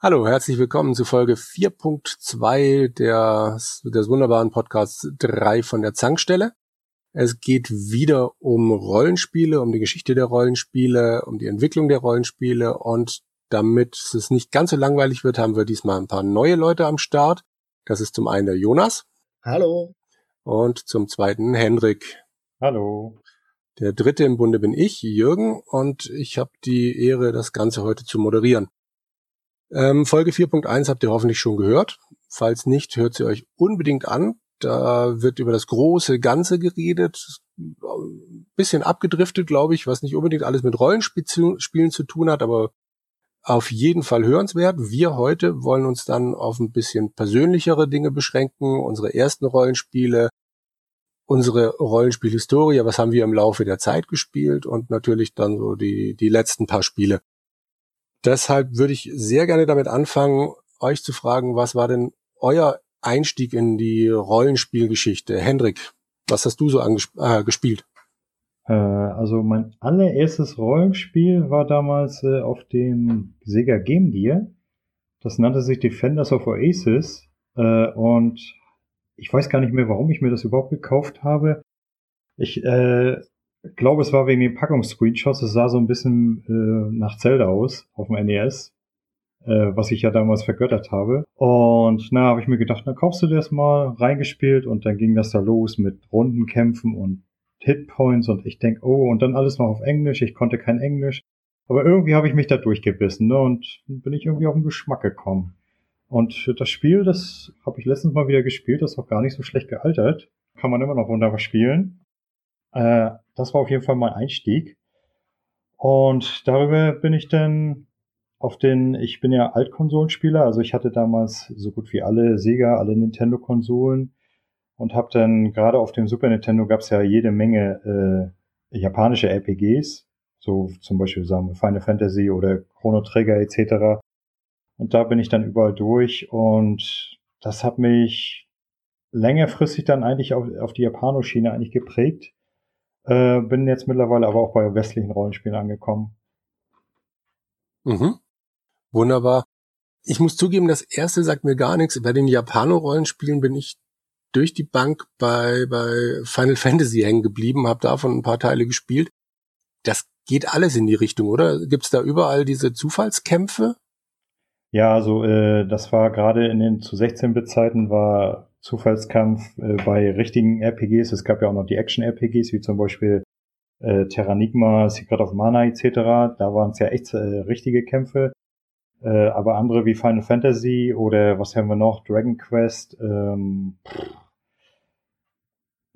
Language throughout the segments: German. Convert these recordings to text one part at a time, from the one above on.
Hallo, herzlich willkommen zu Folge 4.2 des, des wunderbaren Podcasts 3 von der Zankstelle. Es geht wieder um Rollenspiele, um die Geschichte der Rollenspiele, um die Entwicklung der Rollenspiele und damit es nicht ganz so langweilig wird, haben wir diesmal ein paar neue Leute am Start. Das ist zum einen der Jonas. Hallo. Und zum zweiten Hendrik. Hallo. Der dritte im Bunde bin ich, Jürgen, und ich habe die Ehre, das Ganze heute zu moderieren. Ähm, Folge 4.1 habt ihr hoffentlich schon gehört. Falls nicht, hört sie euch unbedingt an. Da wird über das große Ganze geredet. Bisschen abgedriftet, glaube ich, was nicht unbedingt alles mit Rollenspielen zu tun hat, aber auf jeden Fall hörenswert. Wir heute wollen uns dann auf ein bisschen persönlichere Dinge beschränken, unsere ersten Rollenspiele, unsere Rollenspielhistorie, was haben wir im Laufe der Zeit gespielt und natürlich dann so die, die letzten paar Spiele. Deshalb würde ich sehr gerne damit anfangen, euch zu fragen, was war denn euer Einstieg in die Rollenspielgeschichte? Hendrik, was hast du so äh, gespielt? Äh, also mein allererstes Rollenspiel war damals äh, auf dem Sega Game Gear. Das nannte sich Defenders of Oasis. Äh, und ich weiß gar nicht mehr, warum ich mir das überhaupt gekauft habe. Ich äh, ich glaube, es war wegen den Packungsscreenshots. Es sah so ein bisschen äh, nach Zelda aus auf dem NES, äh, was ich ja damals vergöttert habe. Und na, habe ich mir gedacht, na kaufst du das mal, reingespielt und dann ging das da los mit Rundenkämpfen und Hitpoints und ich denk, oh, und dann alles noch auf Englisch. Ich konnte kein Englisch. Aber irgendwie habe ich mich da durchgebissen ne, und bin ich irgendwie auf den Geschmack gekommen. Und das Spiel, das habe ich letztens mal wieder gespielt, das ist auch gar nicht so schlecht gealtert. Kann man immer noch wunderbar spielen. Äh, das war auf jeden Fall mein Einstieg. Und darüber bin ich dann auf den, ich bin ja Altkonsolenspieler, also ich hatte damals so gut wie alle Sega, alle Nintendo-Konsolen und habe dann gerade auf dem Super Nintendo gab es ja jede Menge äh, japanische RPGs, so zum Beispiel sagen wir Final Fantasy oder Chrono Trigger etc. Und da bin ich dann überall durch und das hat mich längerfristig dann eigentlich auf, auf die Japano-Schiene eigentlich geprägt. Äh, bin jetzt mittlerweile aber auch bei westlichen Rollenspielen angekommen. Mhm. Wunderbar. Ich muss zugeben, das erste sagt mir gar nichts. Bei den Japano-Rollenspielen bin ich durch die Bank bei, bei Final Fantasy hängen geblieben, habe davon ein paar Teile gespielt. Das geht alles in die Richtung, oder? Gibt's da überall diese Zufallskämpfe? Ja, also äh, das war gerade in den zu 16-Bit-Zeiten war Zufallskampf äh, bei richtigen RPGs. Es gab ja auch noch die Action-RPGs, wie zum Beispiel äh, Terranigma, Secret of Mana etc. Da waren es ja echt äh, richtige Kämpfe. Äh, aber andere wie Final Fantasy oder was haben wir noch? Dragon Quest, ähm,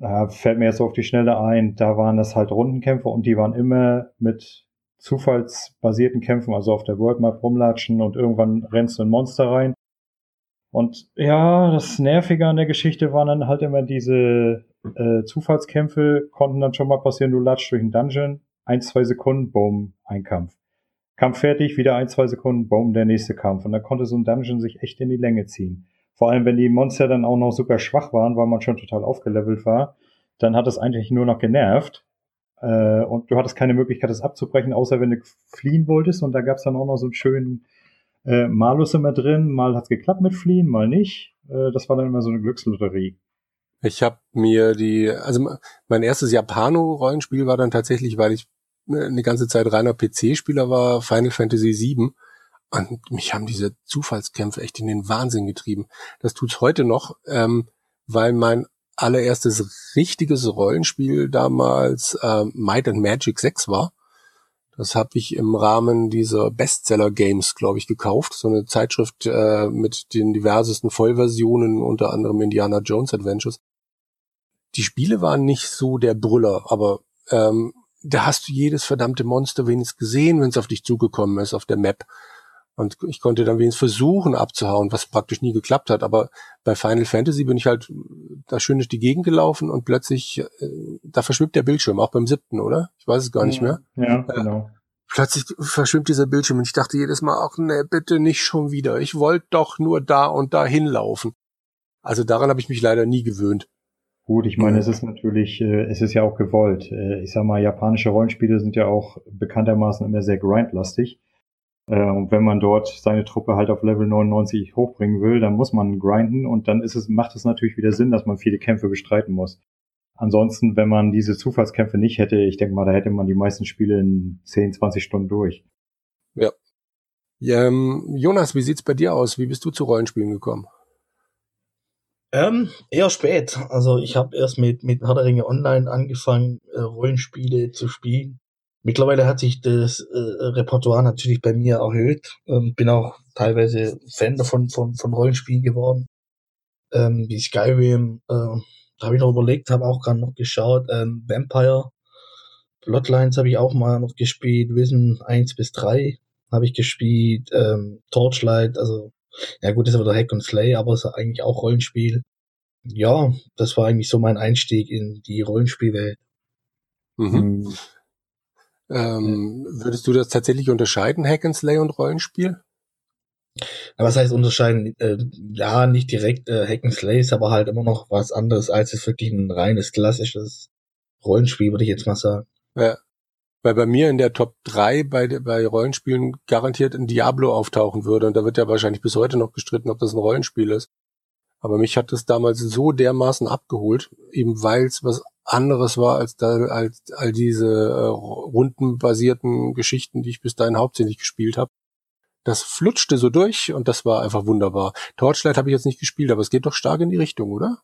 äh, fällt mir jetzt auf die Schnelle ein, da waren das halt Rundenkämpfe und die waren immer mit zufallsbasierten Kämpfen, also auf der World Map rumlatschen und irgendwann rennst du ein Monster rein und ja, das Nervige an der Geschichte waren dann halt immer diese äh, Zufallskämpfe, konnten dann schon mal passieren, du latschst durch einen Dungeon, ein, zwei Sekunden, boom, ein Kampf. Kampf fertig, wieder ein, zwei Sekunden, boom, der nächste Kampf. Und da konnte so ein Dungeon sich echt in die Länge ziehen. Vor allem, wenn die Monster dann auch noch super schwach waren, weil man schon total aufgelevelt war, dann hat es eigentlich nur noch genervt. Äh, und du hattest keine Möglichkeit, das abzubrechen, außer wenn du fliehen wolltest. Und da gab's dann auch noch so einen schönen äh, Malus immer drin, mal hat's geklappt mit Fliehen, mal nicht. Äh, das war dann immer so eine Glückslotterie. Ich habe mir die, also mein erstes Japano-Rollenspiel war dann tatsächlich, weil ich äh, eine ganze Zeit reiner PC-Spieler war, Final Fantasy VII. Und mich haben diese Zufallskämpfe echt in den Wahnsinn getrieben. Das tut's heute noch, ähm, weil mein allererstes richtiges Rollenspiel damals äh, Might and Magic 6 war. Das habe ich im Rahmen dieser Bestseller Games, glaube ich, gekauft. So eine Zeitschrift äh, mit den diversesten Vollversionen, unter anderem Indiana Jones Adventures. Die Spiele waren nicht so der Brüller, aber ähm, da hast du jedes verdammte Monster wenigstens gesehen, wenn es auf dich zugekommen ist auf der Map. Und ich konnte dann wenigstens versuchen abzuhauen, was praktisch nie geklappt hat. Aber bei Final Fantasy bin ich halt da schön durch die Gegend gelaufen und plötzlich, äh, da verschwimmt der Bildschirm, auch beim siebten, oder? Ich weiß es gar nicht mehr. Ja, äh, genau. Plötzlich verschwimmt dieser Bildschirm und ich dachte jedes Mal, ach nee, bitte nicht schon wieder. Ich wollte doch nur da und da hinlaufen. Also daran habe ich mich leider nie gewöhnt. Gut, ich meine, es ist natürlich, äh, es ist ja auch gewollt. Äh, ich sag mal, japanische Rollenspiele sind ja auch bekanntermaßen immer sehr grindlastig. Äh, und wenn man dort seine Truppe halt auf Level 99 hochbringen will, dann muss man grinden und dann ist es, macht es natürlich wieder Sinn, dass man viele Kämpfe bestreiten muss. Ansonsten, wenn man diese Zufallskämpfe nicht hätte, ich denke mal, da hätte man die meisten Spiele in 10, 20 Stunden durch. Ja. ja ähm, Jonas, wie sieht's bei dir aus? Wie bist du zu Rollenspielen gekommen? Ähm, eher spät. Also ich habe erst mit, mit Herr der Ringe Online angefangen, äh, Rollenspiele zu spielen. Mittlerweile hat sich das äh, Repertoire natürlich bei mir erhöht. Ähm, bin auch teilweise Fan davon von, von Rollenspielen geworden. Ähm, wie Skyrim, äh, da habe ich noch überlegt, habe auch gerade noch geschaut. Ähm, Vampire, Bloodlines habe ich auch mal noch gespielt, Wissen 1 bis 3 habe ich gespielt, ähm, Torchlight, also ja gut, das ist wieder Hack and Slay, aber es ist eigentlich auch Rollenspiel. Ja, das war eigentlich so mein Einstieg in die Rollenspielwelt. Mhm. Ähm, würdest du das tatsächlich unterscheiden, Hack and Slay und Rollenspiel? Was heißt unterscheiden? Äh, ja, nicht direkt äh, Hack and Slay ist aber halt immer noch was anderes als es wirklich ein reines klassisches Rollenspiel, würde ich jetzt mal sagen. Ja. Weil bei mir in der Top 3 bei, bei Rollenspielen garantiert ein Diablo auftauchen würde. Und da wird ja wahrscheinlich bis heute noch gestritten, ob das ein Rollenspiel ist. Aber mich hat das damals so dermaßen abgeholt, eben weil es was anderes war als, da, als all diese äh, rundenbasierten Geschichten, die ich bis dahin hauptsächlich gespielt habe. Das flutschte so durch und das war einfach wunderbar. Torchlight habe ich jetzt nicht gespielt, aber es geht doch stark in die Richtung, oder?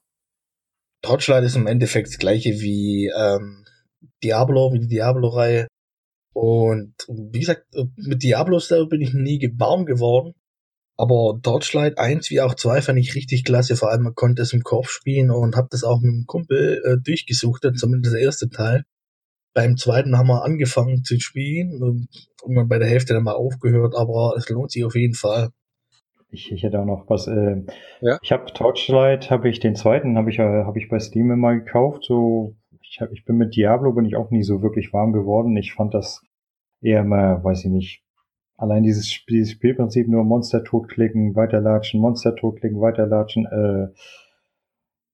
Torchlight ist im Endeffekt das gleiche wie ähm, Diablo, wie die Diablo-Reihe. Und wie gesagt, mit Diablo selber bin ich nie warm geworden. Aber Torchlight 1 wie auch 2 fand ich richtig klasse. Vor allem man konnte es im Korb spielen und habe das auch mit dem Kumpel äh, durchgesucht, zumindest der erste Teil. Beim zweiten haben wir angefangen zu spielen und irgendwann bei der Hälfte dann mal aufgehört, aber es lohnt sich auf jeden Fall. Ich, ich hätte auch noch was. Äh, ja. Ich habe Torchlight, habe ich den zweiten, habe ich äh, habe ich bei Steam immer gekauft. So, ich, hab, ich bin mit Diablo bin ich auch nie so wirklich warm geworden. Ich fand das eher mal, weiß ich nicht, allein dieses, dieses Spielprinzip nur Monster totklicken, weiterlatschen, Monster totklicken, weiterlatschen, äh,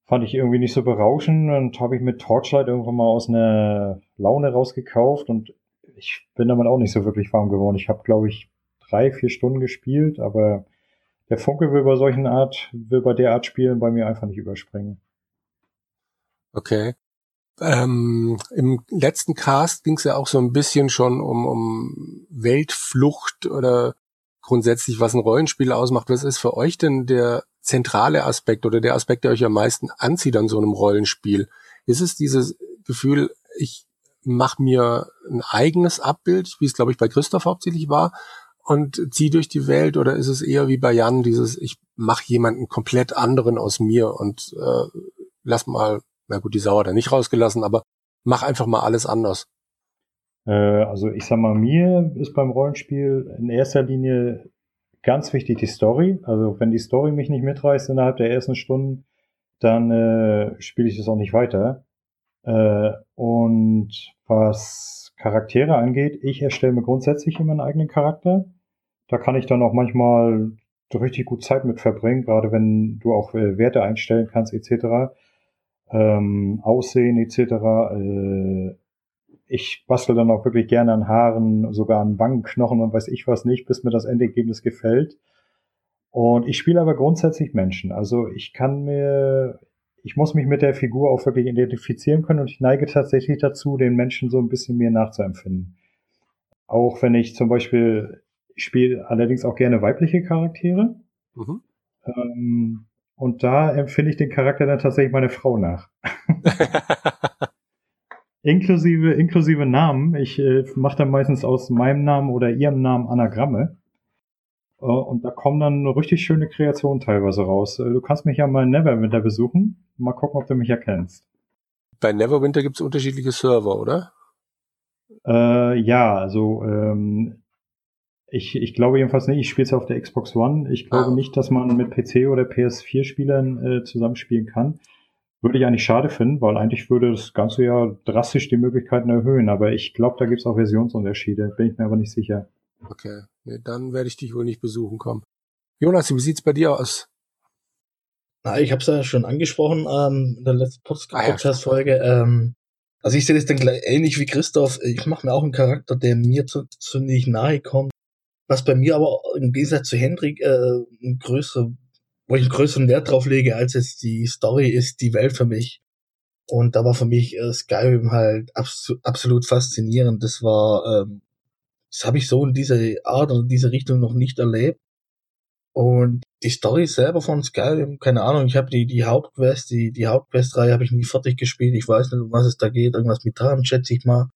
fand ich irgendwie nicht so berauschend und habe ich mit Torchlight irgendwann mal aus einer Laune rausgekauft und ich bin damit auch nicht so wirklich warm geworden. Ich habe, glaube ich, drei, vier Stunden gespielt, aber der Funke will bei solchen Art, will bei der Art Spielen bei mir einfach nicht überspringen. Okay. Ähm, Im letzten Cast ging es ja auch so ein bisschen schon um, um Weltflucht oder grundsätzlich, was ein Rollenspiel ausmacht. Was ist für euch denn der zentrale Aspekt oder der Aspekt, der euch am meisten anzieht an so einem Rollenspiel? Ist es dieses Gefühl, ich mache mir ein eigenes Abbild, wie es, glaube ich, bei Christoph hauptsächlich war, und ziehe durch die Welt, oder ist es eher wie bei Jan, dieses, ich mache jemanden komplett anderen aus mir und äh, lass mal na gut, die Sau hat er nicht rausgelassen, aber mach einfach mal alles anders. Äh, also ich sag mal, mir ist beim Rollenspiel in erster Linie ganz wichtig die Story. Also wenn die Story mich nicht mitreißt innerhalb der ersten Stunden, dann äh, spiele ich das auch nicht weiter. Äh, und was Charaktere angeht, ich erstelle mir grundsätzlich immer einen eigenen Charakter. Da kann ich dann auch manchmal richtig gut Zeit mit verbringen, gerade wenn du auch äh, Werte einstellen kannst etc ähm, Aussehen etc. Äh, ich bastel dann auch wirklich gerne an Haaren, sogar an Wangenknochen und weiß ich was nicht, bis mir das Endergebnis gefällt. Und ich spiele aber grundsätzlich Menschen. Also ich kann mir, ich muss mich mit der Figur auch wirklich identifizieren können und ich neige tatsächlich dazu, den Menschen so ein bisschen mir nachzuempfinden. Auch wenn ich zum Beispiel, ich spiele allerdings auch gerne weibliche Charaktere. Mhm. Ähm, und da empfinde ich den Charakter dann tatsächlich meine Frau nach. inklusive, inklusive Namen. Ich äh, mache dann meistens aus meinem Namen oder ihrem Namen Anagramme. Äh, und da kommen dann richtig schöne Kreationen teilweise raus. Äh, du kannst mich ja mal in Neverwinter besuchen. Mal gucken, ob du mich erkennst. Bei Neverwinter gibt es unterschiedliche Server, oder? Äh, ja, also ähm, ich, ich glaube jedenfalls nicht, ich spiele es auf der Xbox One. Ich glaube ah. nicht, dass man mit PC oder PS4-Spielern äh, zusammenspielen kann. Würde ich eigentlich schade finden, weil eigentlich würde das Ganze ja drastisch die Möglichkeiten erhöhen. Aber ich glaube, da gibt es auch Versionsunterschiede. Bin ich mir aber nicht sicher. Okay, nee, dann werde ich dich wohl nicht besuchen kommen. Jonas, wie sieht's bei dir aus? Na, ich habe es ja schon angesprochen ähm, in der letzten Podcast-Folge. Ah, ja. ähm, also ich sehe das dann gleich ähnlich wie Christoph. Ich mache mir auch einen Charakter, der mir zu, zu nicht nahe kommt was bei mir aber im Gegensatz zu Hendrik äh, ein größer, wo ich einen größeren Wert drauf lege, als jetzt die Story ist, die Welt für mich. Und da war für mich äh, Skyrim halt abs absolut faszinierend. Das war, ähm, das habe ich so in dieser Art oder dieser Richtung noch nicht erlebt. Und die Story selber von Skyrim, keine Ahnung, ich habe die, die Hauptquest, die, die Hauptquest-Reihe habe ich nie fertig gespielt. Ich weiß nicht, um was es da geht. Irgendwas mit Drachen, schätze ich mal.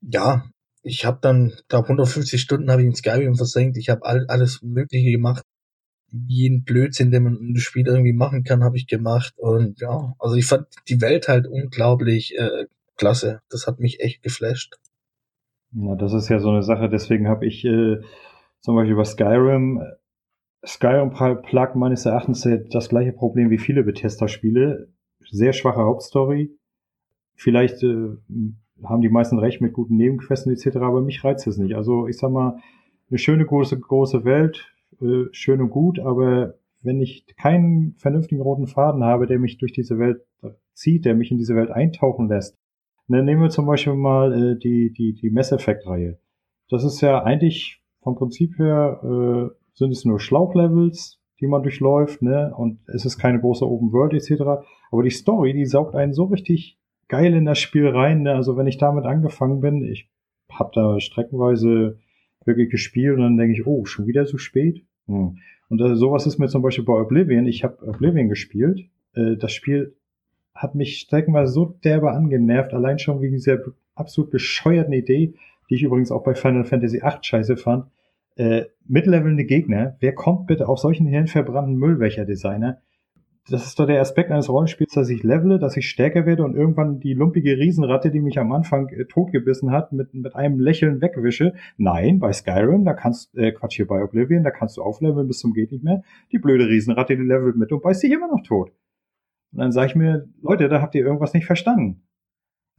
Ja, ich habe dann, glaube 150 Stunden habe ich in Skyrim versenkt. Ich habe all, alles Mögliche gemacht. Jeden Blödsinn, den man in dem Spiel irgendwie machen kann, habe ich gemacht. Und ja, also ich fand die Welt halt unglaublich äh, klasse. Das hat mich echt geflasht. Ja, das ist ja so eine Sache. Deswegen habe ich äh, zum Beispiel bei Skyrim Skyrim plagt meines Erachtens das gleiche Problem wie viele Bethesda-Spiele. Sehr schwache Hauptstory. Vielleicht äh, haben die meisten recht mit guten Nebenquesten etc., aber mich reizt es nicht. Also ich sag mal, eine schöne große, große Welt, äh, schön und gut, aber wenn ich keinen vernünftigen roten Faden habe, der mich durch diese Welt zieht, der mich in diese Welt eintauchen lässt, dann nehmen wir zum Beispiel mal äh, die, die, die Mass Effect-Reihe. Das ist ja eigentlich vom Prinzip her äh, sind es nur Schlauchlevels, die man durchläuft, ne? Und es ist keine große Open World etc. Aber die Story, die saugt einen so richtig geil in das Spiel rein. Ne? Also wenn ich damit angefangen bin, ich habe da streckenweise wirklich gespielt und dann denke ich, oh, schon wieder so spät. Hm. Und äh, sowas ist mir zum Beispiel bei Oblivion. Ich habe Oblivion gespielt. Äh, das Spiel hat mich streckenweise so derbe angenervt, allein schon wegen dieser absolut bescheuerten Idee, die ich übrigens auch bei Final Fantasy VIII scheiße fand, äh, mitlevelnde Gegner, wer kommt bitte auf solchen hirnverbrannten Müllwächer-Designer? Das ist doch der Aspekt eines Rollenspiels, dass ich levele, dass ich stärker werde und irgendwann die lumpige Riesenratte, die mich am Anfang äh, totgebissen hat, mit, mit einem Lächeln wegwische. Nein, bei Skyrim, da kannst, äh, Quatsch, hier bei Oblivion, da kannst du aufleveln bis zum geht nicht mehr. Die blöde Riesenratte, die levelt mit und beißt dich immer noch tot. Und dann sage ich mir, Leute, da habt ihr irgendwas nicht verstanden.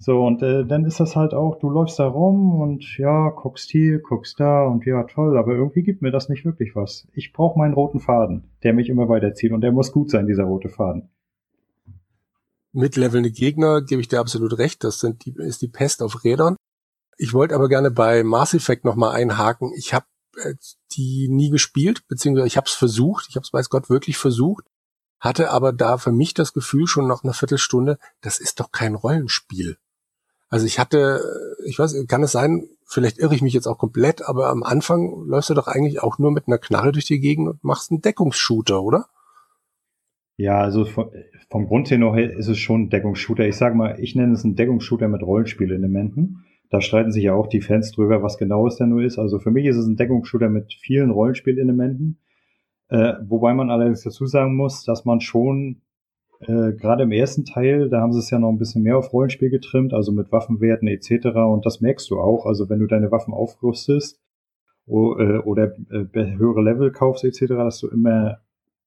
So, und äh, dann ist das halt auch, du läufst da rum und ja, guckst hier, guckst da und ja, toll, aber irgendwie gibt mir das nicht wirklich was. Ich brauche meinen roten Faden, der mich immer weiterzieht und der muss gut sein, dieser rote Faden. Mitlevelnde Gegner gebe ich dir absolut recht, das sind die, ist die Pest auf Rädern. Ich wollte aber gerne bei Mass Effect nochmal einhaken. Ich habe äh, die nie gespielt, beziehungsweise ich habe es versucht, ich habe es weiß Gott wirklich versucht, hatte aber da für mich das Gefühl schon nach einer Viertelstunde, das ist doch kein Rollenspiel. Also ich hatte, ich weiß, kann es sein, vielleicht irre ich mich jetzt auch komplett, aber am Anfang läufst du doch eigentlich auch nur mit einer Knarre durch die Gegend und machst einen Deckungsshooter, oder? Ja, also vom, vom Grund her noch ist es schon ein Deckungsshooter. Ich sage mal, ich nenne es einen Deckungsshooter mit Rollenspielelementen. Da streiten sich ja auch die Fans drüber, was genau es denn nur ist. Also für mich ist es ein Deckungsshooter mit vielen Rollenspielelementen. Äh, wobei man allerdings dazu sagen muss, dass man schon äh, Gerade im ersten Teil, da haben sie es ja noch ein bisschen mehr auf Rollenspiel getrimmt, also mit Waffenwerten etc. Und das merkst du auch. Also wenn du deine Waffen aufrüstest oder, äh, oder äh, höhere Level kaufst etc., dass du immer,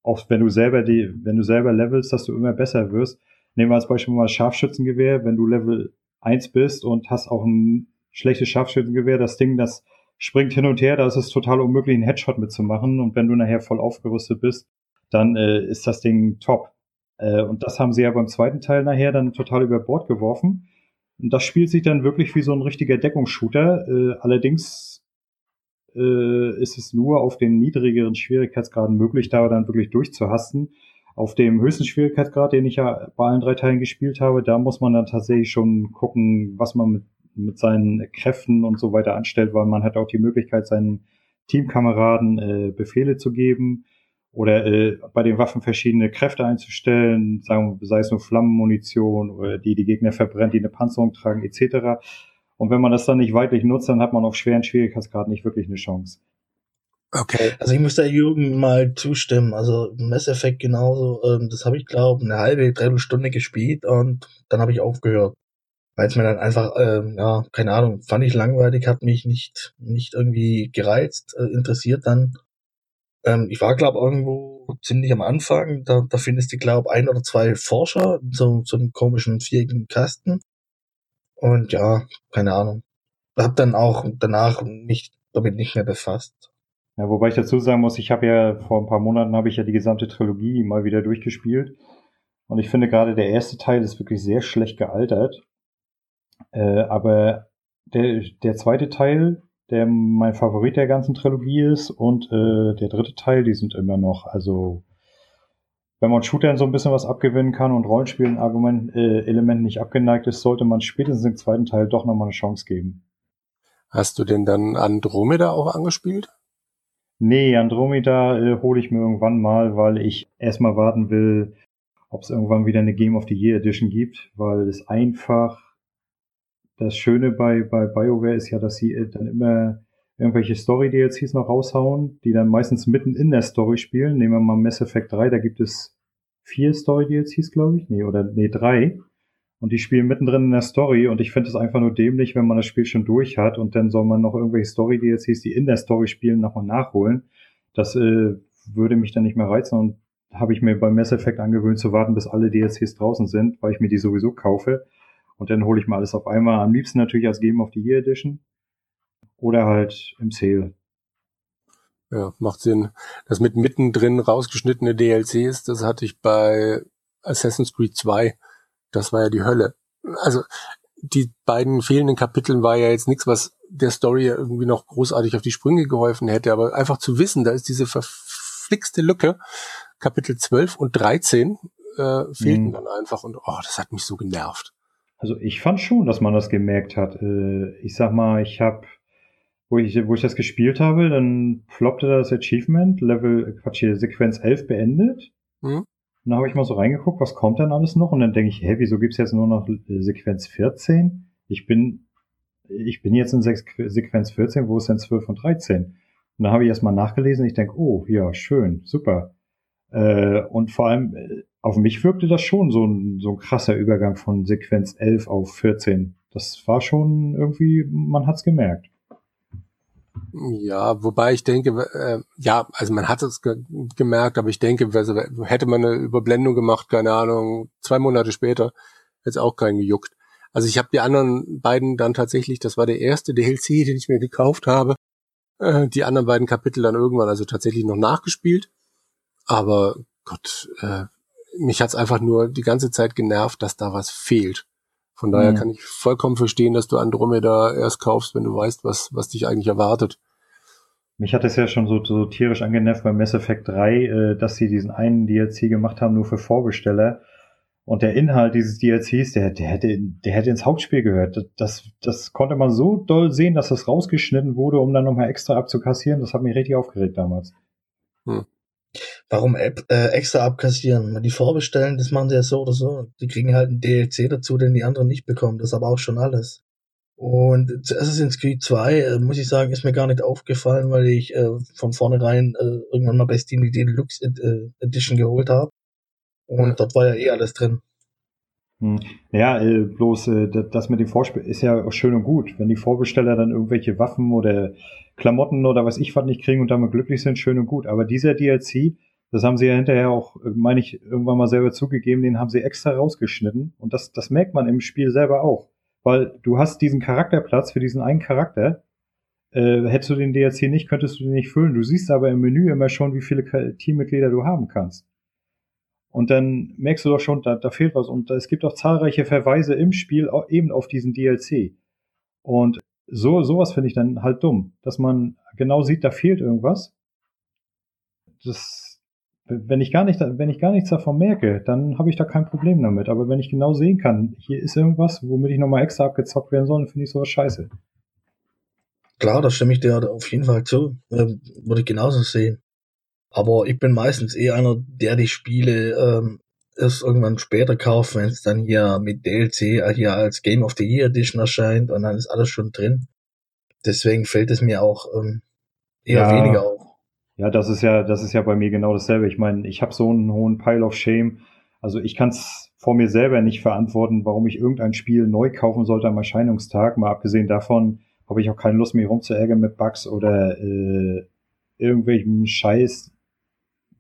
auch wenn du selber die, wenn du selber levelst, dass du immer besser wirst. Nehmen wir als Beispiel mal Scharfschützengewehr. Wenn du Level 1 bist und hast auch ein schlechtes Scharfschützengewehr, das Ding, das springt hin und her, da ist es total unmöglich, einen Headshot mitzumachen. Und wenn du nachher voll aufgerüstet bist, dann äh, ist das Ding top. Äh, und das haben sie ja beim zweiten Teil nachher dann total über Bord geworfen. Und das spielt sich dann wirklich wie so ein richtiger Deckungsshooter. Äh, allerdings äh, ist es nur auf den niedrigeren Schwierigkeitsgraden möglich, da dann wirklich durchzuhasten. Auf dem höchsten Schwierigkeitsgrad, den ich ja bei allen drei Teilen gespielt habe, da muss man dann tatsächlich schon gucken, was man mit, mit seinen Kräften und so weiter anstellt, weil man hat auch die Möglichkeit, seinen Teamkameraden äh, Befehle zu geben oder äh, bei den Waffen verschiedene Kräfte einzustellen, sagen, sei es nur Flammenmunition oder die die Gegner verbrennt, die eine Panzerung tragen etc. Und wenn man das dann nicht weitlich nutzt, dann hat man auf schweren Schwierigkeitsgraden nicht wirklich eine Chance. Okay. Also ich muss der Jürgen mal zustimmen. Also Mass Effect genauso, ähm, das habe ich glaube eine halbe, dreiviertel Stunde gespielt und dann habe ich aufgehört. Weil es mir dann einfach, ähm, ja, keine Ahnung, fand ich langweilig, hat mich nicht, nicht irgendwie gereizt, äh, interessiert dann. Ähm, ich war, glaube irgendwo ziemlich am Anfang. Da, da findest du, glaube ein oder zwei Forscher in so, so einem komischen viereckigen Kasten. Und ja, keine Ahnung. Hab dann auch danach mich damit nicht mehr befasst. Ja, wobei ich dazu sagen muss, ich habe ja vor ein paar Monaten habe ich ja die gesamte Trilogie mal wieder durchgespielt. Und ich finde gerade der erste Teil ist wirklich sehr schlecht gealtert. Äh, aber der, der zweite Teil, der mein Favorit der ganzen Trilogie ist und äh, der dritte Teil, die sind immer noch, also wenn man Shootern so ein bisschen was abgewinnen kann und Rollenspielen Argument, äh, Elementen nicht abgeneigt ist, sollte man spätestens im zweiten Teil doch nochmal eine Chance geben. Hast du denn dann Andromeda auch angespielt? Nee, Andromeda äh, hole ich mir irgendwann mal, weil ich erstmal warten will, ob es irgendwann wieder eine Game of the Year Edition gibt, weil es einfach das Schöne bei, bei BioWare ist ja, dass sie äh, dann immer irgendwelche Story-DLCs noch raushauen, die dann meistens mitten in der Story spielen. Nehmen wir mal Mass Effect 3, da gibt es vier Story-DLCs, glaube ich. Nee, oder nee, drei. Und die spielen mittendrin in der Story und ich finde es einfach nur dämlich, wenn man das Spiel schon durch hat und dann soll man noch irgendwelche Story-DLCs, die in der Story spielen, nochmal nachholen. Das äh, würde mich dann nicht mehr reizen und habe ich mir beim Mass Effect angewöhnt zu warten, bis alle DLCs draußen sind, weil ich mir die sowieso kaufe. Und dann hole ich mal alles auf einmal. Am liebsten natürlich als Game of the Year Edition. Oder halt im Sale. Ja, macht Sinn. Das mit mittendrin rausgeschnittene DLCs, das hatte ich bei Assassin's Creed 2. Das war ja die Hölle. Also die beiden fehlenden Kapiteln war ja jetzt nichts, was der Story irgendwie noch großartig auf die Sprünge geholfen hätte, aber einfach zu wissen, da ist diese verflixte Lücke, Kapitel 12 und 13 äh, fehlten mhm. dann einfach und oh, das hat mich so genervt. Also ich fand schon, dass man das gemerkt hat. Äh, ich sag mal, ich habe, wo ich, wo ich das gespielt habe, dann ploppte das Achievement, Level, Quatsch, hier, Sequenz 11 beendet. Mhm. Und dann habe ich mal so reingeguckt, was kommt denn alles noch? Und dann denke ich, hä, wieso gibt's jetzt nur noch Sequenz 14? Ich bin, ich bin jetzt in Sequenz 14, wo ist denn 12 und 13? Und dann habe ich erstmal nachgelesen, ich denke, oh, ja, schön, super. Äh, und vor allem, äh, auf mich wirkte das schon so ein, so ein krasser Übergang von Sequenz 11 auf 14. Das war schon irgendwie, man hat's gemerkt. Ja, wobei ich denke, äh, ja, also man hat es ge gemerkt, aber ich denke, also hätte man eine Überblendung gemacht, keine Ahnung, zwei Monate später, hätte es auch keinen gejuckt. Also ich habe die anderen beiden dann tatsächlich, das war der erste DLC, den ich mir gekauft habe, äh, die anderen beiden Kapitel dann irgendwann also tatsächlich noch nachgespielt. Aber Gott, äh, mich hat's einfach nur die ganze Zeit genervt, dass da was fehlt. Von daher mhm. kann ich vollkommen verstehen, dass du Andromeda erst kaufst, wenn du weißt, was, was dich eigentlich erwartet. Mich hat es ja schon so, so tierisch angenervt bei Mass Effect 3, äh, dass sie diesen einen DLC gemacht haben, nur für Vorbesteller. Und der Inhalt dieses DLCs, der, der, hätte, der hätte ins Hauptspiel gehört. Das, das konnte man so doll sehen, dass das rausgeschnitten wurde, um dann nochmal extra abzukassieren. Das hat mich richtig aufgeregt damals. Hm. Warum App, äh, extra abkassieren? Die vorbestellen, das machen sie ja so oder so. Die kriegen halt einen DLC dazu, den die anderen nicht bekommen. Das ist aber auch schon alles. Und zu Assassin's Creed 2, äh, muss ich sagen, ist mir gar nicht aufgefallen, weil ich äh, von vornherein äh, irgendwann mal bei Steam die Deluxe äh, Edition geholt habe. Und ja. dort war ja eh alles drin. Hm. Ja, äh, bloß äh, das mit dem Vorspiel ist ja auch schön und gut. Wenn die Vorbesteller dann irgendwelche Waffen oder Klamotten oder was ich was nicht kriegen und damit glücklich sind, schön und gut. Aber dieser DLC, das haben sie ja hinterher auch, äh, meine ich, irgendwann mal selber zugegeben, den haben sie extra rausgeschnitten. Und das, das merkt man im Spiel selber auch. Weil du hast diesen Charakterplatz für diesen einen Charakter. Äh, hättest du den DLC nicht, könntest du den nicht füllen. Du siehst aber im Menü immer schon, wie viele Teammitglieder du haben kannst. Und dann merkst du doch schon, da, da fehlt was. Und es gibt auch zahlreiche Verweise im Spiel eben auf diesen DLC. Und so, sowas finde ich dann halt dumm, dass man genau sieht, da fehlt irgendwas. Das, wenn ich gar nicht, wenn ich gar nichts davon merke, dann habe ich da kein Problem damit. Aber wenn ich genau sehen kann, hier ist irgendwas, womit ich nochmal extra abgezockt werden soll, dann finde ich sowas scheiße. Klar, da stimme ich dir auf jeden Fall zu. Würde ich genauso sehen. Aber ich bin meistens eher einer, der die Spiele ähm, erst irgendwann später kauft, wenn es dann hier mit DLC äh, hier als Game of the Year Edition erscheint und dann ist alles schon drin. Deswegen fällt es mir auch ähm, eher ja, weniger auf. Ja, das ist ja, das ist ja bei mir genau dasselbe. Ich meine, ich habe so einen hohen Pile of Shame. Also ich kann es vor mir selber nicht verantworten, warum ich irgendein Spiel neu kaufen sollte am Erscheinungstag. Mal abgesehen davon habe ich auch keine Lust, mich rumzuärgern mit Bugs oder äh, irgendwelchen Scheiß,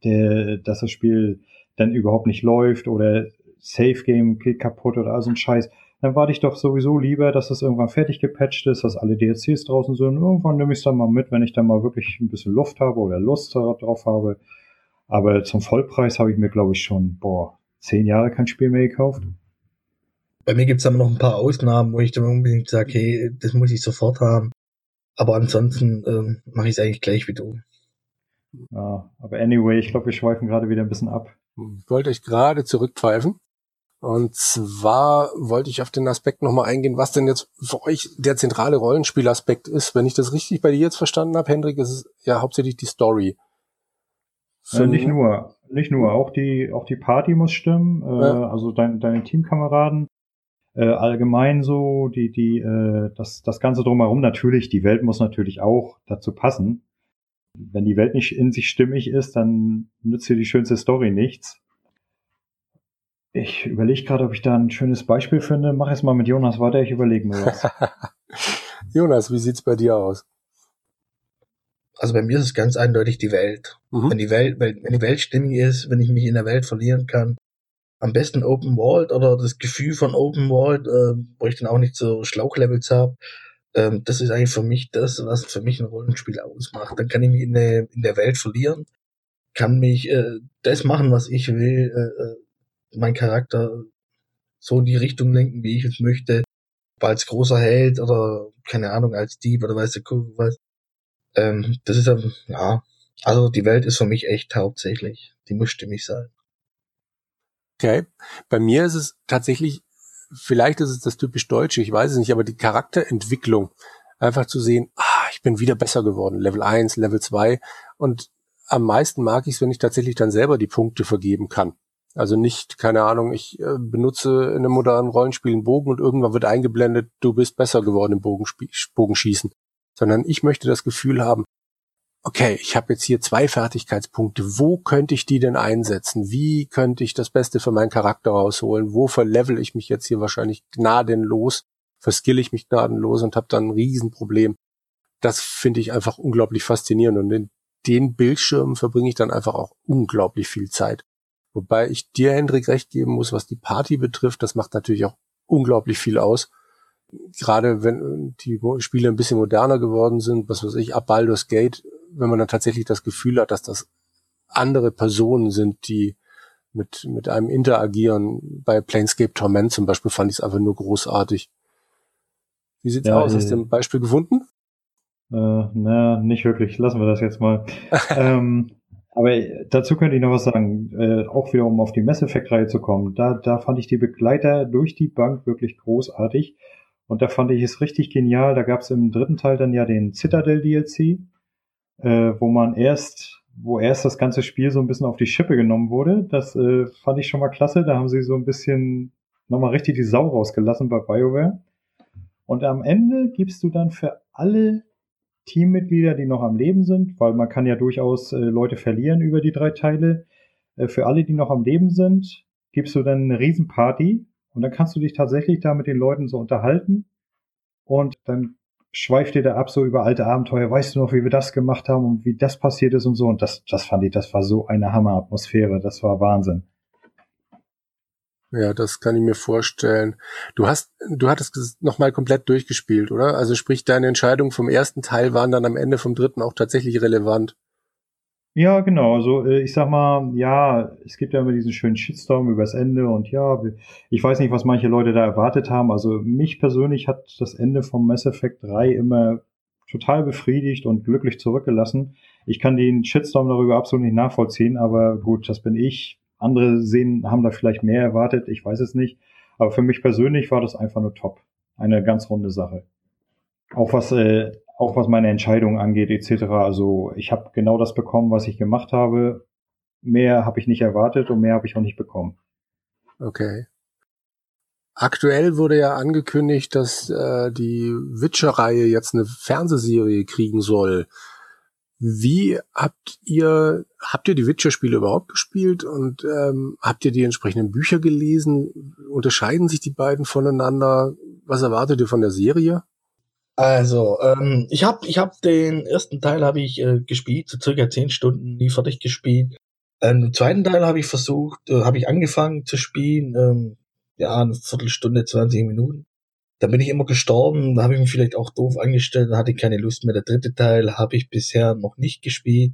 der, dass das Spiel dann überhaupt nicht läuft oder Safe Game geht kaputt oder so ein Scheiß, dann warte ich doch sowieso lieber, dass das irgendwann fertig gepatcht ist, dass alle DLCs draußen sind. Irgendwann nehme ich es dann mal mit, wenn ich dann mal wirklich ein bisschen Luft habe oder Lust darauf habe. Aber zum Vollpreis habe ich mir, glaube ich, schon, boah, zehn Jahre kein Spiel mehr gekauft. Bei mir gibt es aber noch ein paar Ausnahmen, wo ich dann unbedingt sage, hey, das muss ich sofort haben. Aber ansonsten ähm, mache ich es eigentlich gleich wie du. Ja, aber anyway, ich glaube, wir schweifen gerade wieder ein bisschen ab. Ich wollte euch gerade zurückpfeifen. Und zwar wollte ich auf den Aspekt nochmal eingehen, was denn jetzt für euch der zentrale Rollenspielaspekt ist. Wenn ich das richtig bei dir jetzt verstanden habe, Hendrik, ist es ja hauptsächlich die Story. Äh, nicht nur, nicht nur, auch die, auch die Party muss stimmen, äh, ja. also dein, deine Teamkameraden, äh, allgemein so, die, die, äh, das, das Ganze drumherum natürlich, die Welt muss natürlich auch dazu passen. Wenn die Welt nicht in sich stimmig ist, dann nützt dir die schönste Story nichts. Ich überlege gerade, ob ich da ein schönes Beispiel finde. Mach es mal mit Jonas weiter, ich überlege mir was. Jonas, wie sieht's bei dir aus? Also bei mir ist es ganz eindeutig die Welt. Mhm. Wenn die Welt, wenn die Welt stimmig ist, wenn ich mich in der Welt verlieren kann, am besten Open World oder das Gefühl von Open World, äh, wo ich dann auch nicht so Schlauchlevels habe. Ähm, das ist eigentlich für mich das, was für mich ein Rollenspiel ausmacht. Dann kann ich mich in der, in der Welt verlieren, kann mich äh, das machen, was ich will, äh, äh mein Charakter so in die Richtung lenken, wie ich es möchte. Als großer Held oder, keine Ahnung, als Dieb oder weiß der Kuckuck was. Ähm, das ist ja, also die Welt ist für mich echt hauptsächlich. Die muss stimmig sein. Okay. Bei mir ist es tatsächlich, vielleicht ist es das typisch Deutsche, ich weiß es nicht, aber die Charakterentwicklung, einfach zu sehen, ah, ich bin wieder besser geworden, Level 1, Level 2 und am meisten mag ich es, wenn ich tatsächlich dann selber die Punkte vergeben kann. Also nicht, keine Ahnung, ich äh, benutze in einem modernen Rollenspiel einen Bogen und irgendwann wird eingeblendet, du bist besser geworden im Bogenschießen. Sondern ich möchte das Gefühl haben, okay, ich habe jetzt hier zwei Fertigkeitspunkte, wo könnte ich die denn einsetzen? Wie könnte ich das Beste für meinen Charakter rausholen? Wo verlevel ich mich jetzt hier wahrscheinlich gnadenlos, verskill ich mich gnadenlos und habe dann ein Riesenproblem. Das finde ich einfach unglaublich faszinierend und in den Bildschirmen verbringe ich dann einfach auch unglaublich viel Zeit. Wobei ich dir, Hendrik, recht geben muss, was die Party betrifft. Das macht natürlich auch unglaublich viel aus. Gerade wenn die Spiele ein bisschen moderner geworden sind, was weiß ich, ab Baldur's Gate, wenn man dann tatsächlich das Gefühl hat, dass das andere Personen sind, die mit, mit einem interagieren. Bei Planescape Torment zum Beispiel fand ich es einfach nur großartig. Wie sieht's ja, aus? Hast du ein Beispiel gefunden? Äh, na, nicht wirklich. Lassen wir das jetzt mal. ähm, aber dazu könnte ich noch was sagen, äh, auch wieder um auf die Mass Effect-Reihe zu kommen. Da, da fand ich die Begleiter durch die Bank wirklich großartig. Und da fand ich es richtig genial. Da gab es im dritten Teil dann ja den Citadel DLC, äh, wo man erst, wo erst das ganze Spiel so ein bisschen auf die Schippe genommen wurde. Das äh, fand ich schon mal klasse. Da haben sie so ein bisschen nochmal richtig die Sau rausgelassen bei BioWare. Und am Ende gibst du dann für alle Teammitglieder, die noch am Leben sind, weil man kann ja durchaus äh, Leute verlieren über die drei Teile. Äh, für alle, die noch am Leben sind, gibst du dann eine Riesenparty und dann kannst du dich tatsächlich da mit den Leuten so unterhalten und dann schweift dir da ab so über alte Abenteuer. Weißt du noch, wie wir das gemacht haben und wie das passiert ist und so. Und das, das fand ich, das war so eine Hammeratmosphäre. Das war Wahnsinn. Ja, das kann ich mir vorstellen. Du hast, du hattest nochmal komplett durchgespielt, oder? Also sprich, deine Entscheidungen vom ersten Teil waren dann am Ende vom dritten auch tatsächlich relevant. Ja, genau. Also äh, ich sag mal, ja, es gibt ja immer diesen schönen Shitstorm übers Ende und ja, ich weiß nicht, was manche Leute da erwartet haben. Also mich persönlich hat das Ende vom Mass Effect 3 immer total befriedigt und glücklich zurückgelassen. Ich kann den Shitstorm darüber absolut nicht nachvollziehen, aber gut, das bin ich. Andere sehen, haben da vielleicht mehr erwartet, ich weiß es nicht. Aber für mich persönlich war das einfach nur top. Eine ganz runde Sache. Auch was, äh, auch was meine Entscheidung angeht, etc. Also ich habe genau das bekommen, was ich gemacht habe. Mehr habe ich nicht erwartet und mehr habe ich auch nicht bekommen. Okay. Aktuell wurde ja angekündigt, dass äh, die Witcher-Reihe jetzt eine Fernsehserie kriegen soll. Wie habt ihr, habt ihr die Witcher-Spiele überhaupt gespielt und ähm, habt ihr die entsprechenden Bücher gelesen? Unterscheiden sich die beiden voneinander? Was erwartet ihr von der Serie? Also, ähm, ich habe ich hab den ersten Teil habe ich äh, gespielt, so circa zehn Stunden nie fertig gespielt. Ähm, den zweiten Teil habe ich versucht, äh, habe ich angefangen zu spielen, ähm, ja, eine Viertelstunde, 20 Minuten. Da bin ich immer gestorben, da habe ich mich vielleicht auch doof angestellt, da hatte ich keine Lust mehr. Der dritte Teil habe ich bisher noch nicht gespielt.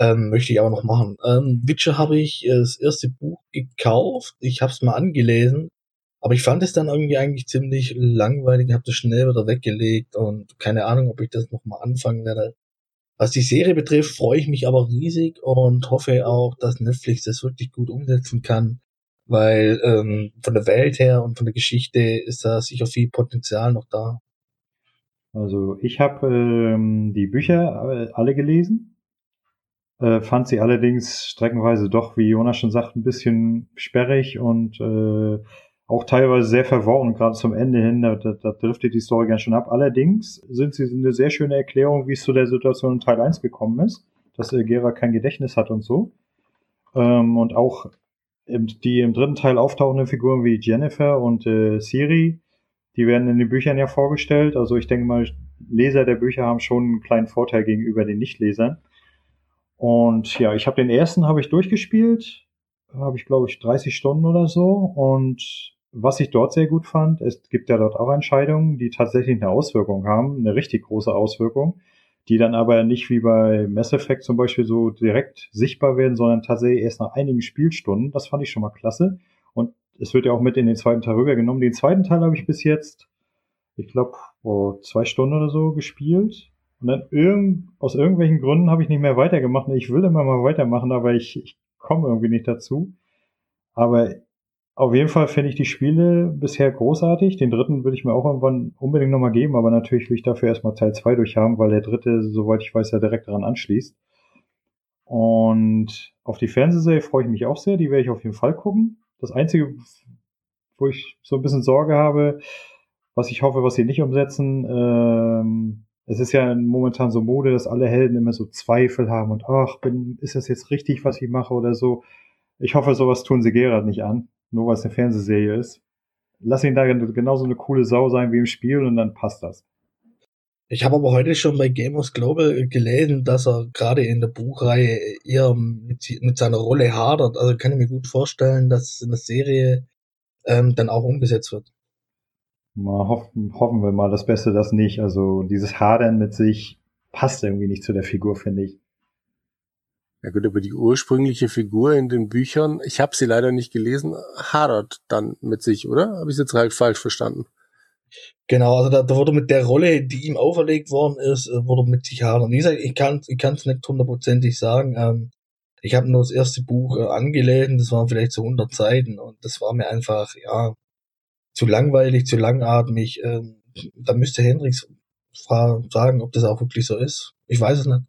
Ähm, möchte ich aber noch machen. Ähm, Witcher habe ich äh, das erste Buch gekauft, ich habe es mal angelesen, Aber ich fand es dann irgendwie eigentlich ziemlich langweilig, habe das schnell wieder weggelegt und keine Ahnung, ob ich das nochmal anfangen werde. Was die Serie betrifft, freue ich mich aber riesig und hoffe auch, dass Netflix das wirklich gut umsetzen kann, weil ähm, von der Welt her und von der Geschichte ist da sicher viel Potenzial noch da. Also ich habe ähm, die Bücher alle gelesen, äh, fand sie allerdings streckenweise doch, wie Jonas schon sagt, ein bisschen sperrig und äh, auch teilweise sehr verworren, gerade zum Ende hin, da, da, da driftet die Story ganz schön ab. Allerdings sind sie eine sehr schöne Erklärung, wie es zu der Situation in Teil 1 gekommen ist, dass äh, Gera kein Gedächtnis hat und so. Ähm, und auch im, die im dritten Teil auftauchenden Figuren wie Jennifer und äh, Siri, die werden in den Büchern ja vorgestellt. Also ich denke mal, Leser der Bücher haben schon einen kleinen Vorteil gegenüber den Nichtlesern. Und ja, ich habe den ersten habe ich durchgespielt, habe ich glaube ich 30 Stunden oder so und was ich dort sehr gut fand, es gibt ja dort auch Entscheidungen, die tatsächlich eine Auswirkung haben, eine richtig große Auswirkung, die dann aber nicht wie bei Mass Effect zum Beispiel so direkt sichtbar werden, sondern tatsächlich erst nach einigen Spielstunden. Das fand ich schon mal klasse. Und es wird ja auch mit in den zweiten Teil rübergenommen. Den zweiten Teil habe ich bis jetzt, ich glaube, vor zwei Stunden oder so gespielt. Und dann irgend, aus irgendwelchen Gründen habe ich nicht mehr weitergemacht. Ich will immer mal weitermachen, aber ich, ich komme irgendwie nicht dazu. Aber auf jeden Fall finde ich die Spiele bisher großartig. Den dritten würde ich mir auch irgendwann unbedingt nochmal geben, aber natürlich will ich dafür erstmal Teil 2 durchhaben, weil der dritte, soweit ich weiß, ja direkt daran anschließt. Und auf die Fernsehserie freue ich mich auch sehr, die werde ich auf jeden Fall gucken. Das Einzige, wo ich so ein bisschen Sorge habe, was ich hoffe, was sie nicht umsetzen, ähm, es ist ja momentan so Mode, dass alle Helden immer so Zweifel haben und ach, bin, ist das jetzt richtig, was ich mache oder so. Ich hoffe, sowas tun sie Gerard nicht an nur weil es eine Fernsehserie ist. Lass ihn da genauso eine coole Sau sein wie im Spiel und dann passt das. Ich habe aber heute schon bei Gamers Global gelesen, dass er gerade in der Buchreihe eher mit, mit, seiner Rolle hadert. Also kann ich mir gut vorstellen, dass es in der Serie ähm, dann auch umgesetzt wird. Mal hoffen, hoffen wir mal das Beste, das nicht. Also dieses Hadern mit sich passt irgendwie nicht zu der Figur, finde ich. Ja gut, aber die ursprüngliche Figur in den Büchern, ich habe sie leider nicht gelesen, hadert dann mit sich, oder? Habe ich jetzt halt falsch verstanden? Genau, also da, da wurde mit der Rolle, die ihm auferlegt worden ist, äh, wurde mit sich hadern. Wie gesagt, ich kann ich kann's nicht hundertprozentig sagen. Ähm, ich habe nur das erste Buch äh, angelesen, das waren vielleicht so 100 Seiten und das war mir einfach, ja, zu langweilig, zu langatmig. Ähm, da müsste Hendrix sagen, ob das auch wirklich so ist. Ich weiß es nicht.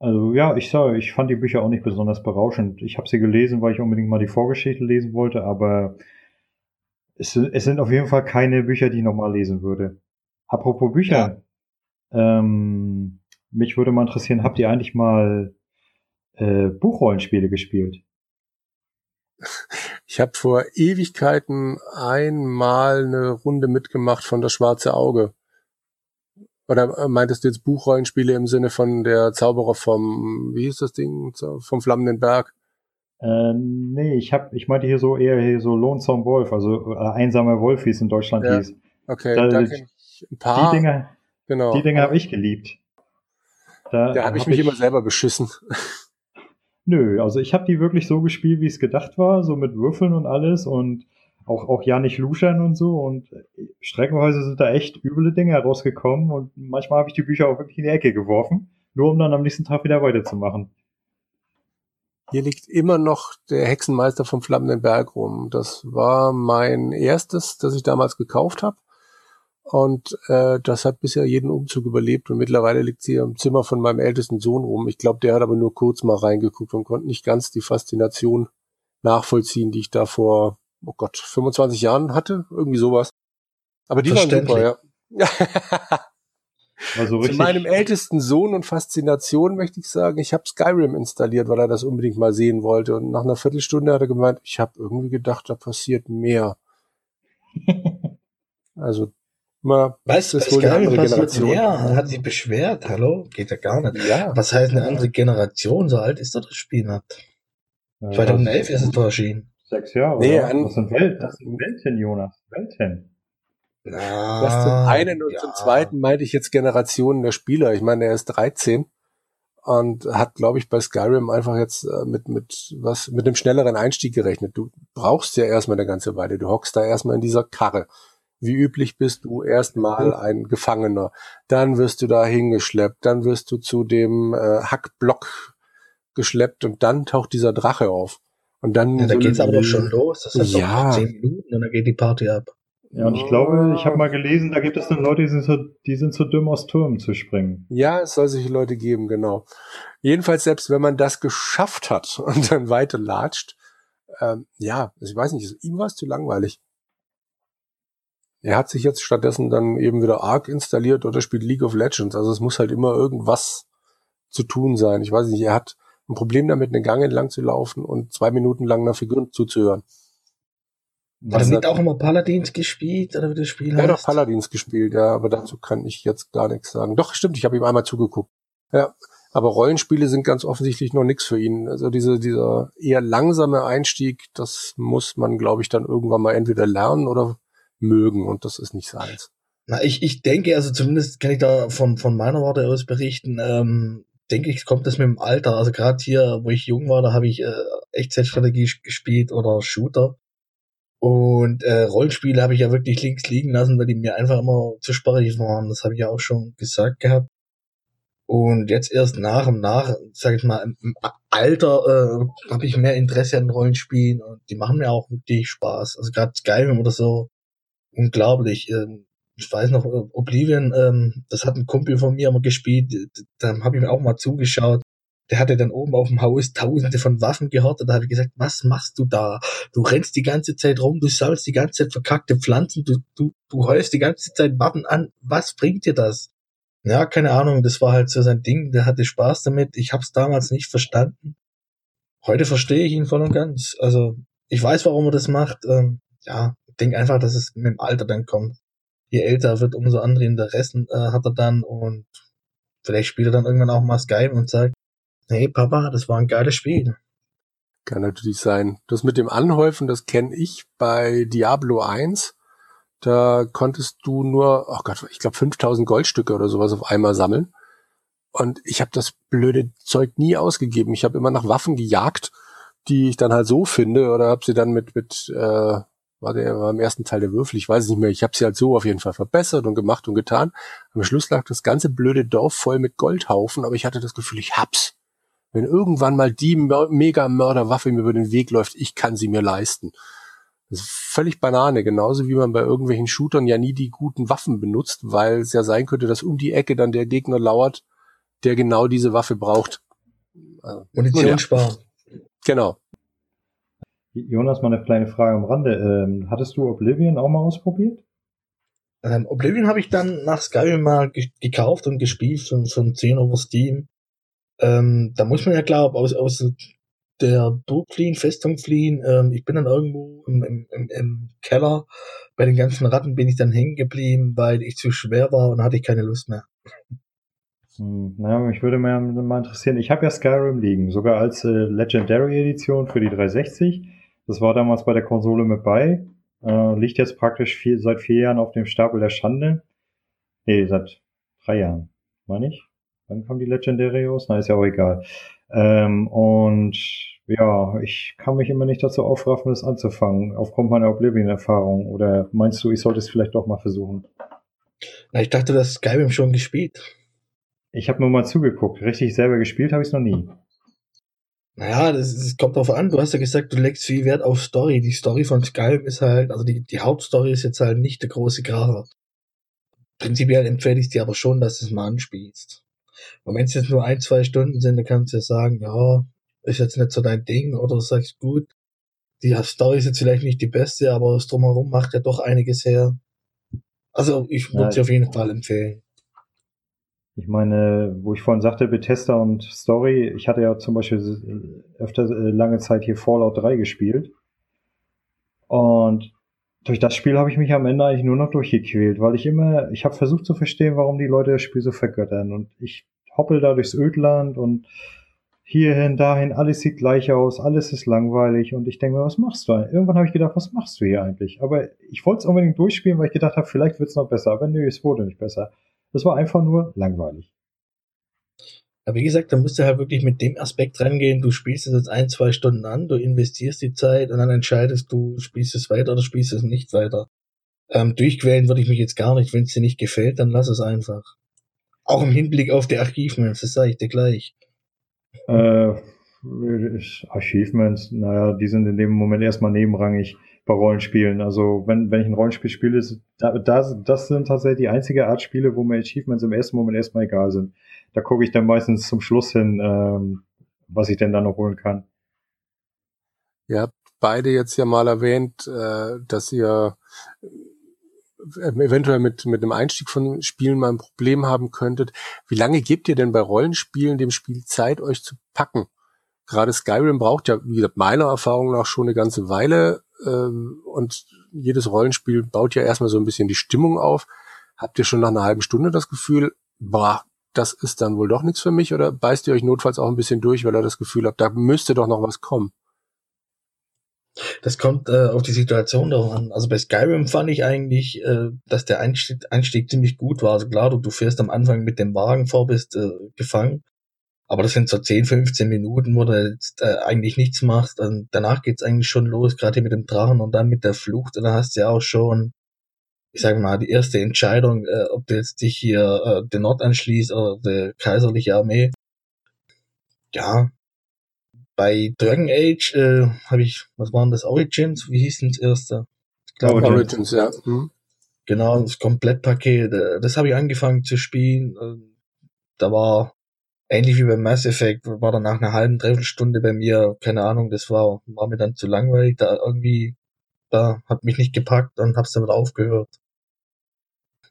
Also ja, ich sage, ich fand die Bücher auch nicht besonders berauschend. Ich habe sie gelesen, weil ich unbedingt mal die Vorgeschichte lesen wollte, aber es, es sind auf jeden Fall keine Bücher, die ich nochmal lesen würde. Apropos Bücher, ja. ähm, mich würde mal interessieren, habt ihr eigentlich mal äh, Buchrollenspiele gespielt? Ich habe vor Ewigkeiten einmal eine Runde mitgemacht von das Schwarze Auge. Oder äh, meintest du jetzt Buchrollenspiele im Sinne von der Zauberer vom, wie hieß das Ding, vom Flammenden Berg? Äh, nee, ich hab, ich meinte hier so eher hier so Lonesome Wolf, also äh, einsamer Wolf, wie es in Deutschland ja. hieß. Okay, da, da kenn ich ein paar. Die Dinge, genau. die Dinge habe ich geliebt. Da, da habe ich hab mich ich, immer selber beschissen. Nö, also ich habe die wirklich so gespielt, wie es gedacht war, so mit Würfeln und alles und auch, auch ja nicht luschern und so. Und streckenweise sind da echt üble Dinge herausgekommen und manchmal habe ich die Bücher auch wirklich in die Ecke geworfen, nur um dann am nächsten Tag wieder weiterzumachen. Hier liegt immer noch der Hexenmeister vom Flammenden Berg rum. Das war mein erstes, das ich damals gekauft habe. Und äh, das hat bisher jeden Umzug überlebt und mittlerweile liegt sie im Zimmer von meinem ältesten Sohn rum. Ich glaube, der hat aber nur kurz mal reingeguckt und konnte nicht ganz die Faszination nachvollziehen, die ich da vor oh Gott, 25 Jahren hatte, irgendwie sowas. Aber die waren super, ja. Also Zu meinem ältesten Sohn und Faszination möchte ich sagen, ich habe Skyrim installiert, weil er das unbedingt mal sehen wollte. Und nach einer Viertelstunde hat er gemeint, ich habe irgendwie gedacht, da passiert mehr. also mal, weißt du, ist wohl eine andere Generation. Mehr? Hat sich beschwert, hallo? Geht ja gar nicht. Ja. Was heißt eine andere Generation? So alt ist doch das Spiel nicht. 2011 ist es erschienen. Sechs Jahre. Nee, oder? das sind Welt, das sind Welten, Jonas. Welten. Na, das zum einen und ja. zum zweiten meinte ich jetzt Generationen der Spieler. Ich meine, er ist 13. und hat, glaube ich, bei Skyrim einfach jetzt äh, mit, mit was, mit einem schnelleren Einstieg gerechnet. Du brauchst ja erstmal eine ganze Weile. Du hockst da erstmal in dieser Karre. Wie üblich bist du erstmal ein Gefangener. Dann wirst du da hingeschleppt. Dann wirst du zu dem äh, Hackblock geschleppt und dann taucht dieser Drache auf. Und dann. Ja, da so geht's aber doch schon los. Das ist Ja. doch zehn Minuten und dann geht die Party ab. Ja, und ich glaube, ich habe mal gelesen, da gibt es dann Leute, die sind, so, die sind zu dumm, aus Türmen zu springen. Ja, es soll solche Leute geben, genau. Jedenfalls, selbst wenn man das geschafft hat und dann weiter latscht, ähm, ja, ich weiß nicht, ihm war es zu langweilig. Er hat sich jetzt stattdessen dann eben wieder Ark installiert oder spielt League of Legends. Also es muss halt immer irgendwas zu tun sein. Ich weiß nicht, er hat ein Problem damit, eine Gang entlang zu laufen und zwei Minuten lang einer Figur zuzuhören. Hat er nicht auch immer Paladins gespielt oder wie das Spiel Er hat auch heißt? Paladins gespielt, ja, aber dazu kann ich jetzt gar nichts sagen. Doch, stimmt, ich habe ihm einmal zugeguckt. Ja, aber Rollenspiele sind ganz offensichtlich noch nichts für ihn. Also diese, dieser eher langsame Einstieg, das muss man, glaube ich, dann irgendwann mal entweder lernen oder mögen und das ist nicht seins. Na, ich, ich denke, also zumindest kann ich da von, von meiner Warte aus berichten, ähm, denke ich, kommt das mit dem Alter. Also gerade hier, wo ich jung war, da habe ich äh, Echtzeitstrategie gespielt oder Shooter. Und äh, Rollenspiele habe ich ja wirklich links liegen lassen, weil die mir einfach immer zu sparrig waren. Das habe ich ja auch schon gesagt gehabt. Und jetzt erst nach und nach, sag ich mal, im im Alter äh, habe ich mehr Interesse an Rollenspielen und die machen mir auch wirklich Spaß. Also gerade Skyrim oder so, unglaublich. Ähm, ich weiß noch, äh, Oblivion, ähm, das hat ein Kumpel von mir immer gespielt, da habe ich mir auch mal zugeschaut. Der hatte dann oben auf dem Haus tausende von Waffen gehortet. Da habe ich gesagt, was machst du da? Du rennst die ganze Zeit rum, du sammelst die ganze Zeit verkackte Pflanzen, du, du, du heust die ganze Zeit Waffen an. Was bringt dir das? Ja, keine Ahnung, das war halt so sein Ding, der hatte Spaß damit. Ich habe es damals nicht verstanden. Heute verstehe ich ihn voll und ganz. Also, ich weiß, warum er das macht. Ähm, ja, ich denke einfach, dass es mit dem Alter dann kommt. Je älter er wird, umso andere Interessen äh, hat er dann und vielleicht spielt er dann irgendwann auch mal Skype und sagt, hey Papa, das war ein geiles Spiel. Kann natürlich sein. Das mit dem Anhäufen, das kenne ich bei Diablo 1. Da konntest du nur, oh Gott, ich glaube 5000 Goldstücke oder sowas auf einmal sammeln. Und ich habe das blöde Zeug nie ausgegeben. Ich habe immer nach Waffen gejagt, die ich dann halt so finde oder habe sie dann mit mit äh, war der war im ersten Teil der Würfel, ich weiß es nicht mehr. Ich habe sie halt so auf jeden Fall verbessert und gemacht und getan. Am Schluss lag das ganze blöde Dorf voll mit Goldhaufen, aber ich hatte das Gefühl, ich hab's. Wenn irgendwann mal die Mör- Mega-Mörderwaffe mir über den Weg läuft, ich kann sie mir leisten. Das ist völlig Banane, genauso wie man bei irgendwelchen Shootern ja nie die guten Waffen benutzt, weil es ja sein könnte, dass um die Ecke dann der Gegner lauert, der genau diese Waffe braucht. Also, Munition Ja. sparen. genau. Jonas, mal eine kleine Frage am Rande. Ähm, hattest du Oblivion auch mal ausprobiert? Ähm, Oblivion habe ich dann nach Skyrim mal ge gekauft und gespielt für, für einen 10 over Steam. Ähm, da muss man ja klar aus, aus der Burg fliehen, Festung fliehen. Ähm, ich bin dann irgendwo im, im, im, im Keller. Bei den ganzen Ratten bin ich dann hängen geblieben, weil ich zu schwer war und hatte ich keine Lust mehr. Hm, naja, mich würde mal, mal interessieren. Ich habe ja Skyrim liegen, sogar als äh, Legendary Edition für die 360. Das war damals bei der Konsole mit bei. Äh, liegt jetzt praktisch vier, seit vier Jahren auf dem Stapel der Schande. Nee, seit drei Jahren, meine ich. Wann kam die Legendary raus? Na, ist ja auch egal. Ähm, und ja, ich kann mich immer nicht dazu aufraffen, das anzufangen, aufgrund meiner Oblivion-Erfahrung. Oder meinst du, ich sollte es vielleicht doch mal versuchen? Na, ich dachte, du hast Skyrim schon gespielt. Ich habe nur mal zugeguckt. Richtig selber gespielt habe ich es noch nie. Naja, das, das kommt drauf an. Du hast ja gesagt, du legst viel Wert auf Story. Die Story von Skyrim ist halt, also die, die Hauptstory ist jetzt halt nicht der große Kracher. Prinzipiell empfehle ich dir aber schon, dass du es mal anspielst. Und wenn es jetzt nur ein, zwei Stunden sind, dann kannst du ja sagen, ja, ist jetzt nicht so dein Ding, oder du sagst, gut, die Story ist jetzt vielleicht nicht die beste, aber das Drumherum macht ja doch einiges her. Also, ich würde sie auf jeden Fall empfehlen. Ich meine, wo ich vorhin sagte, Bethesda und Story, ich hatte ja zum Beispiel öfter äh, lange Zeit hier Fallout 3 gespielt. Und durch das Spiel habe ich mich am Ende eigentlich nur noch durchgequält, weil ich immer, ich habe versucht zu verstehen, warum die Leute das Spiel so vergöttern. Und ich hoppel da durchs Ödland und hierhin, dahin, alles sieht gleich aus, alles ist langweilig und ich denke mir, was machst du? Irgendwann habe ich gedacht, was machst du hier eigentlich? Aber ich wollte es unbedingt durchspielen, weil ich gedacht habe, vielleicht wird es noch besser. Aber nö, es wurde nicht besser. Es war einfach nur langweilig. Aber wie gesagt, da musst du halt wirklich mit dem Aspekt rangehen, du spielst es jetzt ein, zwei Stunden an, du investierst die Zeit und dann entscheidest du, spielst es weiter oder spielst es nicht weiter. Ähm, durchquälen würde ich mich jetzt gar nicht. Wenn es dir nicht gefällt, dann lass es einfach. Auch im Hinblick auf die Achievements, das sage ich dir gleich. Äh, Achievements, naja, die sind in dem Moment erstmal nebenrangig bei Rollenspielen. Also wenn, wenn ich ein Rollenspiel spiele, da, das, das sind tatsächlich die einzige Art Spiele, wo mir Achievements im ersten Moment erstmal egal sind. Da gucke ich dann meistens zum Schluss hin, ähm, was ich denn dann noch holen kann. Ihr habt beide jetzt ja mal erwähnt, äh, dass ihr äh, eventuell mit, mit einem Einstieg von Spielen mal ein Problem haben könntet. Wie lange gebt ihr denn bei Rollenspielen dem Spiel Zeit, euch zu packen? Gerade Skyrim braucht ja, wie gesagt, meiner Erfahrung nach schon eine ganze Weile ähm, und jedes Rollenspiel baut ja erstmal so ein bisschen die Stimmung auf. Habt ihr schon nach einer halben Stunde das Gefühl, boah, das ist dann wohl doch nichts für mich oder beißt ihr euch notfalls auch ein bisschen durch, weil ihr das Gefühl habt, da müsste doch noch was kommen? Das kommt äh, auf die Situation darauf an. Also bei Skyrim fand ich eigentlich, äh, dass der Einstieg, Einstieg ziemlich gut war. Also klar, du, du fährst am Anfang mit dem Wagen vor, bist äh, gefangen. Aber das sind so 10, 15 Minuten, wo du jetzt äh, eigentlich nichts machst. Und danach geht's eigentlich schon los, gerade hier mit dem Drachen und dann mit der Flucht. Und dann hast du ja auch schon, ich sage mal, die erste Entscheidung, äh, ob du jetzt dich hier äh, den Nord anschließt oder der kaiserliche Armee. Ja, bei Dragon Age äh, habe ich, was waren das, Origins? Wie hieß denn das erste? Ich glaub, Origins, ja. Hm. Genau, das Komplettpaket. Äh, das habe ich angefangen zu spielen. Da war ähnlich wie beim Mass Effect, war dann nach einer halben, dreiviertel Stunde bei mir, keine Ahnung, das war, war mir dann zu langweilig, da irgendwie, da hat mich nicht gepackt und hab's damit aufgehört.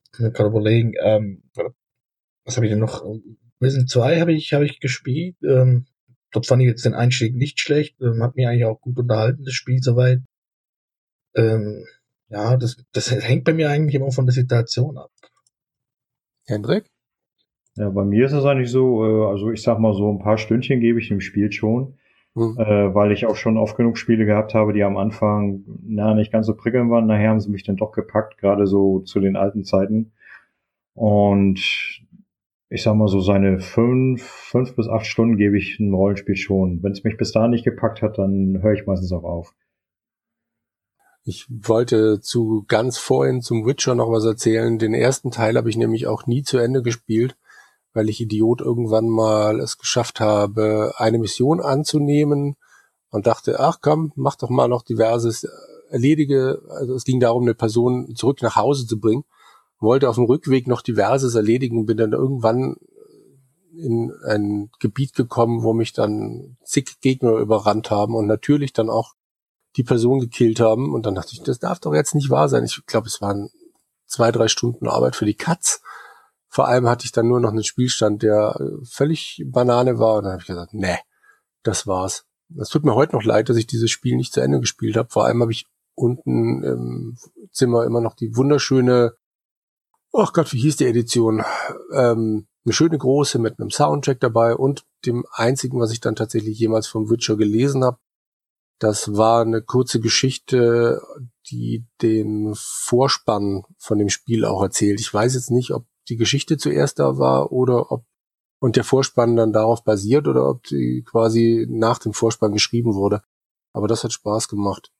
Ich kann gerade überlegen, ähm, was habe ich denn noch? Risen 2 habe ich, habe ich gespielt, ähm, Dort fand ich jetzt den Einstieg nicht schlecht, ähm, hat mich eigentlich auch gut unterhalten, das Spiel soweit. Ähm, ja, das, das hängt bei mir eigentlich immer von der Situation ab. Hendrik? Ja, bei mir ist es eigentlich so, äh, also ich sag mal so ein paar Stündchen gebe ich dem Spiel schon, mhm. äh, weil ich auch schon oft genug Spiele gehabt habe, die am Anfang na nicht ganz so prickelnd waren. Nachher haben sie mich dann doch gepackt, gerade so zu den alten Zeiten. Und ich sag mal so, seine fünf, fünf bis acht Stunden gebe ich ein Rollenspiel schon. Wenn es mich bis dahin nicht gepackt hat, dann höre ich meistens auch auf. Ich wollte zu ganz vorhin zum Witcher noch was erzählen. Den ersten Teil habe ich nämlich auch nie zu Ende gespielt, weil ich Idiot irgendwann mal es geschafft habe, eine Mission anzunehmen und dachte, ach komm, mach doch mal noch diverses, erledige, also es ging darum, eine Person zurück nach Hause zu bringen wollte auf dem Rückweg noch diverses erledigen, bin dann irgendwann in ein Gebiet gekommen, wo mich dann zig Gegner überrannt haben und natürlich dann auch die Person gekillt haben. Und dann dachte ich, das darf doch jetzt nicht wahr sein. Ich glaube, es waren zwei, drei Stunden Arbeit für die Katz. Vor allem hatte ich dann nur noch einen Spielstand, der völlig Banane war. Und dann habe ich gesagt, nee, das war's. Es tut mir heute noch leid, dass ich dieses Spiel nicht zu Ende gespielt habe. Vor allem habe ich unten im Zimmer immer noch die wunderschöne ach Gott, wie hieß die Edition? Ähm, eine schöne große mit einem Soundtrack dabei und dem einzigen, was ich dann tatsächlich jemals vom Witcher gelesen habe. Das war eine kurze Geschichte, die den Vorspann von dem Spiel auch erzählt. Ich weiß jetzt nicht, ob die Geschichte zuerst da war oder ob und der Vorspann dann darauf basiert oder ob die quasi nach dem Vorspann geschrieben wurde. Aber das hat Spaß gemacht.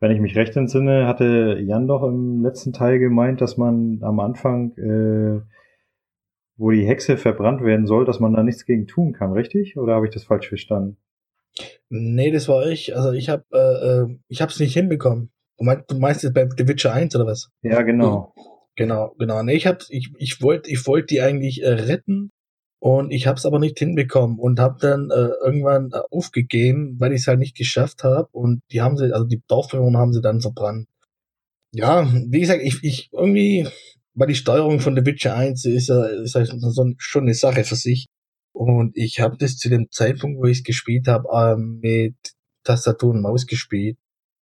Wenn ich mich recht entsinne, hatte Jan doch im letzten Teil gemeint, dass man am Anfang, äh, wo die Hexe verbrannt werden soll, dass man da nichts gegen tun kann, richtig? Oder habe ich das falsch verstanden? Nee, das war ich. Also ich habe äh, äh ich habe es nicht hinbekommen. Du meinst, du meinst jetzt bei The Witcher 1 oder was? Ja, genau. Genau, genau. Nee, ich hab, ich, ich wollte ich wollte die eigentlich äh, retten und ich habe es aber nicht hinbekommen und habe dann äh, irgendwann äh, aufgegeben, weil ich es halt nicht geschafft habe. Und die haben sie, also die Dorfbewohner haben sie dann verbrannt. Ja, wie gesagt, ich, ich irgendwie, weil die Steuerung von The Witcher 1 ist ja, ist ja so schon eine Sache für sich. Und ich habe das zu dem Zeitpunkt, wo ich es gespielt habe, äh, mit Tastatur und Maus gespielt.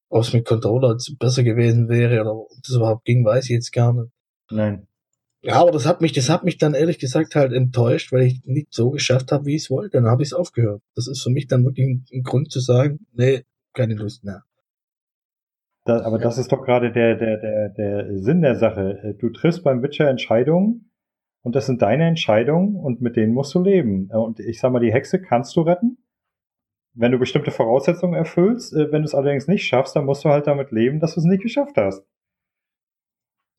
Ob es mit Controller besser gewesen wäre oder ob das überhaupt ging, weiß ich jetzt gar nicht. Nein. Ja, aber das hat mich, das hat mich dann ehrlich gesagt halt enttäuscht, weil ich nicht so geschafft habe, wie ich es wollte. Dann habe ich es aufgehört. Das ist für mich dann wirklich ein, ein, Grund zu sagen, nee, keine Lust mehr. Da, aber ja. das ist doch gerade der, der, der, der Sinn der Sache. Du triffst beim Witcher Entscheidungen und das sind deine Entscheidungen und mit denen musst du leben. Und ich sag mal, die Hexe kannst du retten, wenn du bestimmte Voraussetzungen erfüllst. Äh, wenn du es allerdings nicht schaffst, dann musst du halt damit leben, dass du es nicht geschafft hast.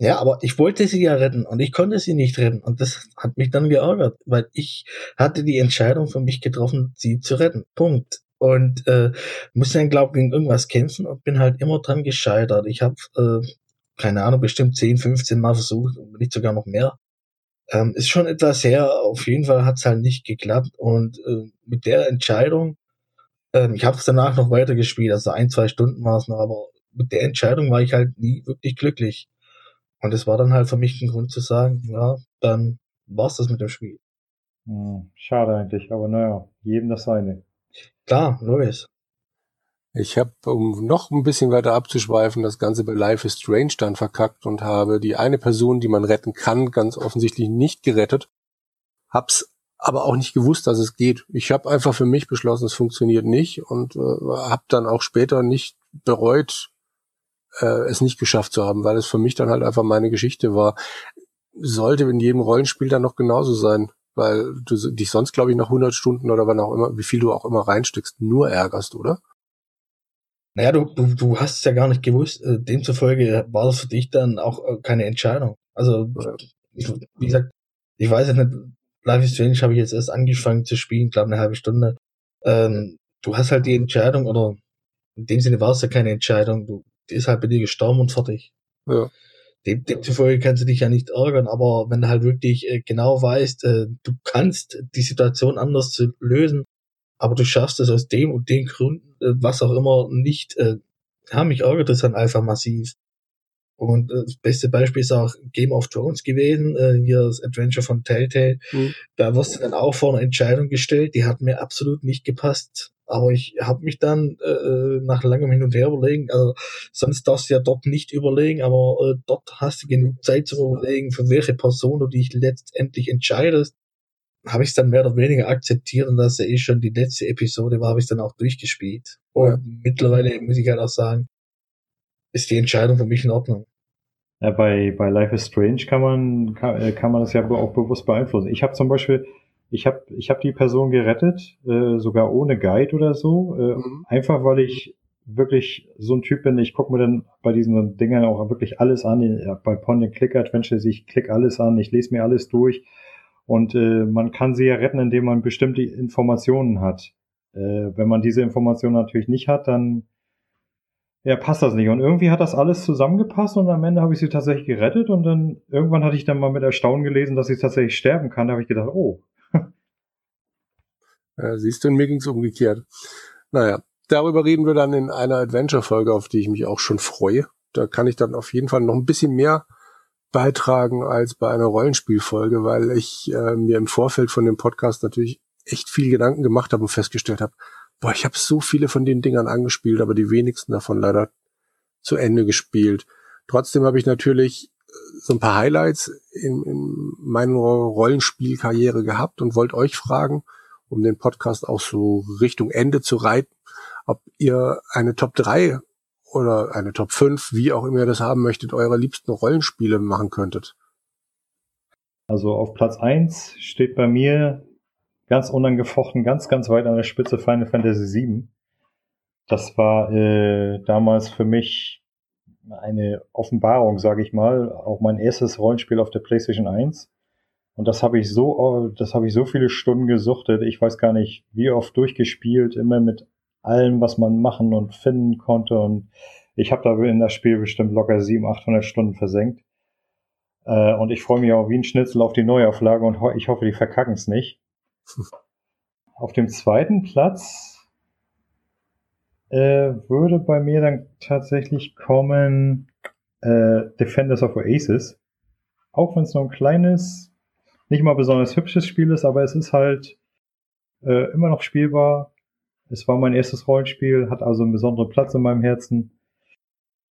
Ja, aber ich wollte sie ja retten und ich konnte sie nicht retten. Und das hat mich dann geärgert, weil ich hatte die Entscheidung für mich getroffen, sie zu retten. Punkt. Und äh, musste dann, glaube ich, gegen irgendwas kämpfen und bin halt immer dran gescheitert. Ich habe, äh, keine Ahnung, bestimmt 10, 15 Mal versucht, nicht sogar noch mehr. Ähm, ist schon etwas her. Auf jeden Fall hat es halt nicht geklappt. Und äh, mit der Entscheidung, ähm, ich habe es danach noch weiter gespielt, also ein, zwei Stunden war es noch, aber mit der Entscheidung war ich halt nie wirklich glücklich. Und es war dann halt für mich ein Grund zu sagen, ja, dann war's das mit dem Spiel. Hm, schade eigentlich, aber naja, jedem das seine. Klar, logisch. Ich habe, um noch ein bisschen weiter abzuschweifen, das Ganze bei Life is Strange dann verkackt und habe die eine Person, die man retten kann, ganz offensichtlich nicht gerettet. Hab's aber auch nicht gewusst, dass es geht. Ich habe einfach für mich beschlossen, es funktioniert nicht und äh, habe dann auch später nicht bereut, äh, es nicht geschafft zu haben, weil es für mich dann halt einfach meine Geschichte war. Sollte in jedem Rollenspiel dann noch genauso sein, weil du dich sonst, glaube ich, nach 100 Stunden oder wann auch immer, wie viel du auch immer reinsteckst, nur ärgerst, oder? Naja, du, du, du hast es ja gar nicht gewusst. Äh, demzufolge war das für dich dann auch äh, keine Entscheidung. Also, ich, wie gesagt, ich weiß ja nicht, Life is Strange habe ich jetzt erst angefangen zu spielen, glaube eine halbe Stunde. Ähm, du hast halt die Entscheidung, oder in dem Sinne war es ja keine Entscheidung, du die ist halt bei dir gestorben und fertig. Ja. Dem, demzufolge kannst du dich ja nicht ärgern, aber wenn du halt wirklich äh, genau weißt, äh, du kannst die Situation anders zu lösen, aber du schaffst es aus dem und den Gründen, äh, was auch immer, nicht, äh, ja, mich ärgert das dann einfach massiv. Und äh, das beste Beispiel ist auch Game of Thrones gewesen, äh, hier das Adventure von Telltale. Mhm. Da wirst du dann auch vor eine Entscheidung gestellt, die hat mir absolut nicht gepasst. Aber ich habe mich dann äh, äh, nach langem Hin und Her überlegen, also sonst darfst du ja dort nicht überlegen, aber äh, dort hast du genug Zeit zu überlegen, für welche Person du dich letztendlich entscheidest. Habe ich es dann mehr oder weniger akzeptiert und dass er eh schon die letzte Episode war, habe ich dann auch durchgespielt. Und ja. mittlerweile muss ich halt auch sagen, ist die Entscheidung für mich in Ordnung. Ja, bei, bei Life is Strange kann man, kann, äh, kann man das ja auch bewusst beeinflussen. Ich habe zum Beispiel, ich habe ich hab die Person gerettet, äh, sogar ohne Guide oder so, äh, mhm. einfach weil ich wirklich so ein Typ bin, ich gucke mir dann bei diesen Dingern auch wirklich alles an, bei Pony Click Adventures, ich klicke alles an, ich lese mir alles durch und äh, man kann sie ja retten, indem man bestimmte Informationen hat. Äh, wenn man diese Informationen natürlich nicht hat, dann ja, passt das nicht. Und irgendwie hat das alles zusammengepasst und am Ende habe ich sie tatsächlich gerettet und dann irgendwann hatte ich dann mal mit Erstaunen gelesen, dass sie tatsächlich sterben kann. Da habe ich gedacht, oh, äh, siehst du, in mir ging's umgekehrt. Naja, darüber reden wir dann in einer Adventure-Folge, auf die ich mich auch schon freue. Da kann ich dann auf jeden Fall noch ein bisschen mehr beitragen als bei einer Rollenspielfolge, weil ich äh, mir im Vorfeld von dem Podcast natürlich echt viel Gedanken gemacht habe und festgestellt habe, boah, ich habe so viele von den Dingern angespielt, aber die wenigsten davon leider zu Ende gespielt. Trotzdem habe ich natürlich so ein paar Highlights in, in meiner Rollenspielkarriere gehabt und wollte euch fragen, um den Podcast auch so Richtung Ende zu reiten, ob ihr eine Top 3 oder eine Top 5, wie auch immer ihr das haben möchtet, eure liebsten Rollenspiele machen könntet. Also auf Platz 1 steht bei mir ganz unangefochten, ganz, ganz weit an der Spitze Final Fantasy VII. Das war äh, damals für mich eine Offenbarung, sage ich mal. Auch mein erstes Rollenspiel auf der PlayStation 1. Und das habe ich so, das habe ich so viele Stunden gesuchtet. Ich weiß gar nicht, wie oft durchgespielt, immer mit allem, was man machen und finden konnte. Und ich habe da in das Spiel bestimmt locker 700, 800 Stunden versenkt. Äh, und ich freue mich auch wie ein Schnitzel auf die Neuauflage und ich hoffe, die verkacken es nicht. auf dem zweiten Platz äh, würde bei mir dann tatsächlich kommen äh, Defenders of Oasis. Auch wenn es nur ein kleines nicht mal besonders hübsches Spiel ist, aber es ist halt äh, immer noch spielbar. Es war mein erstes Rollenspiel, hat also einen besonderen Platz in meinem Herzen.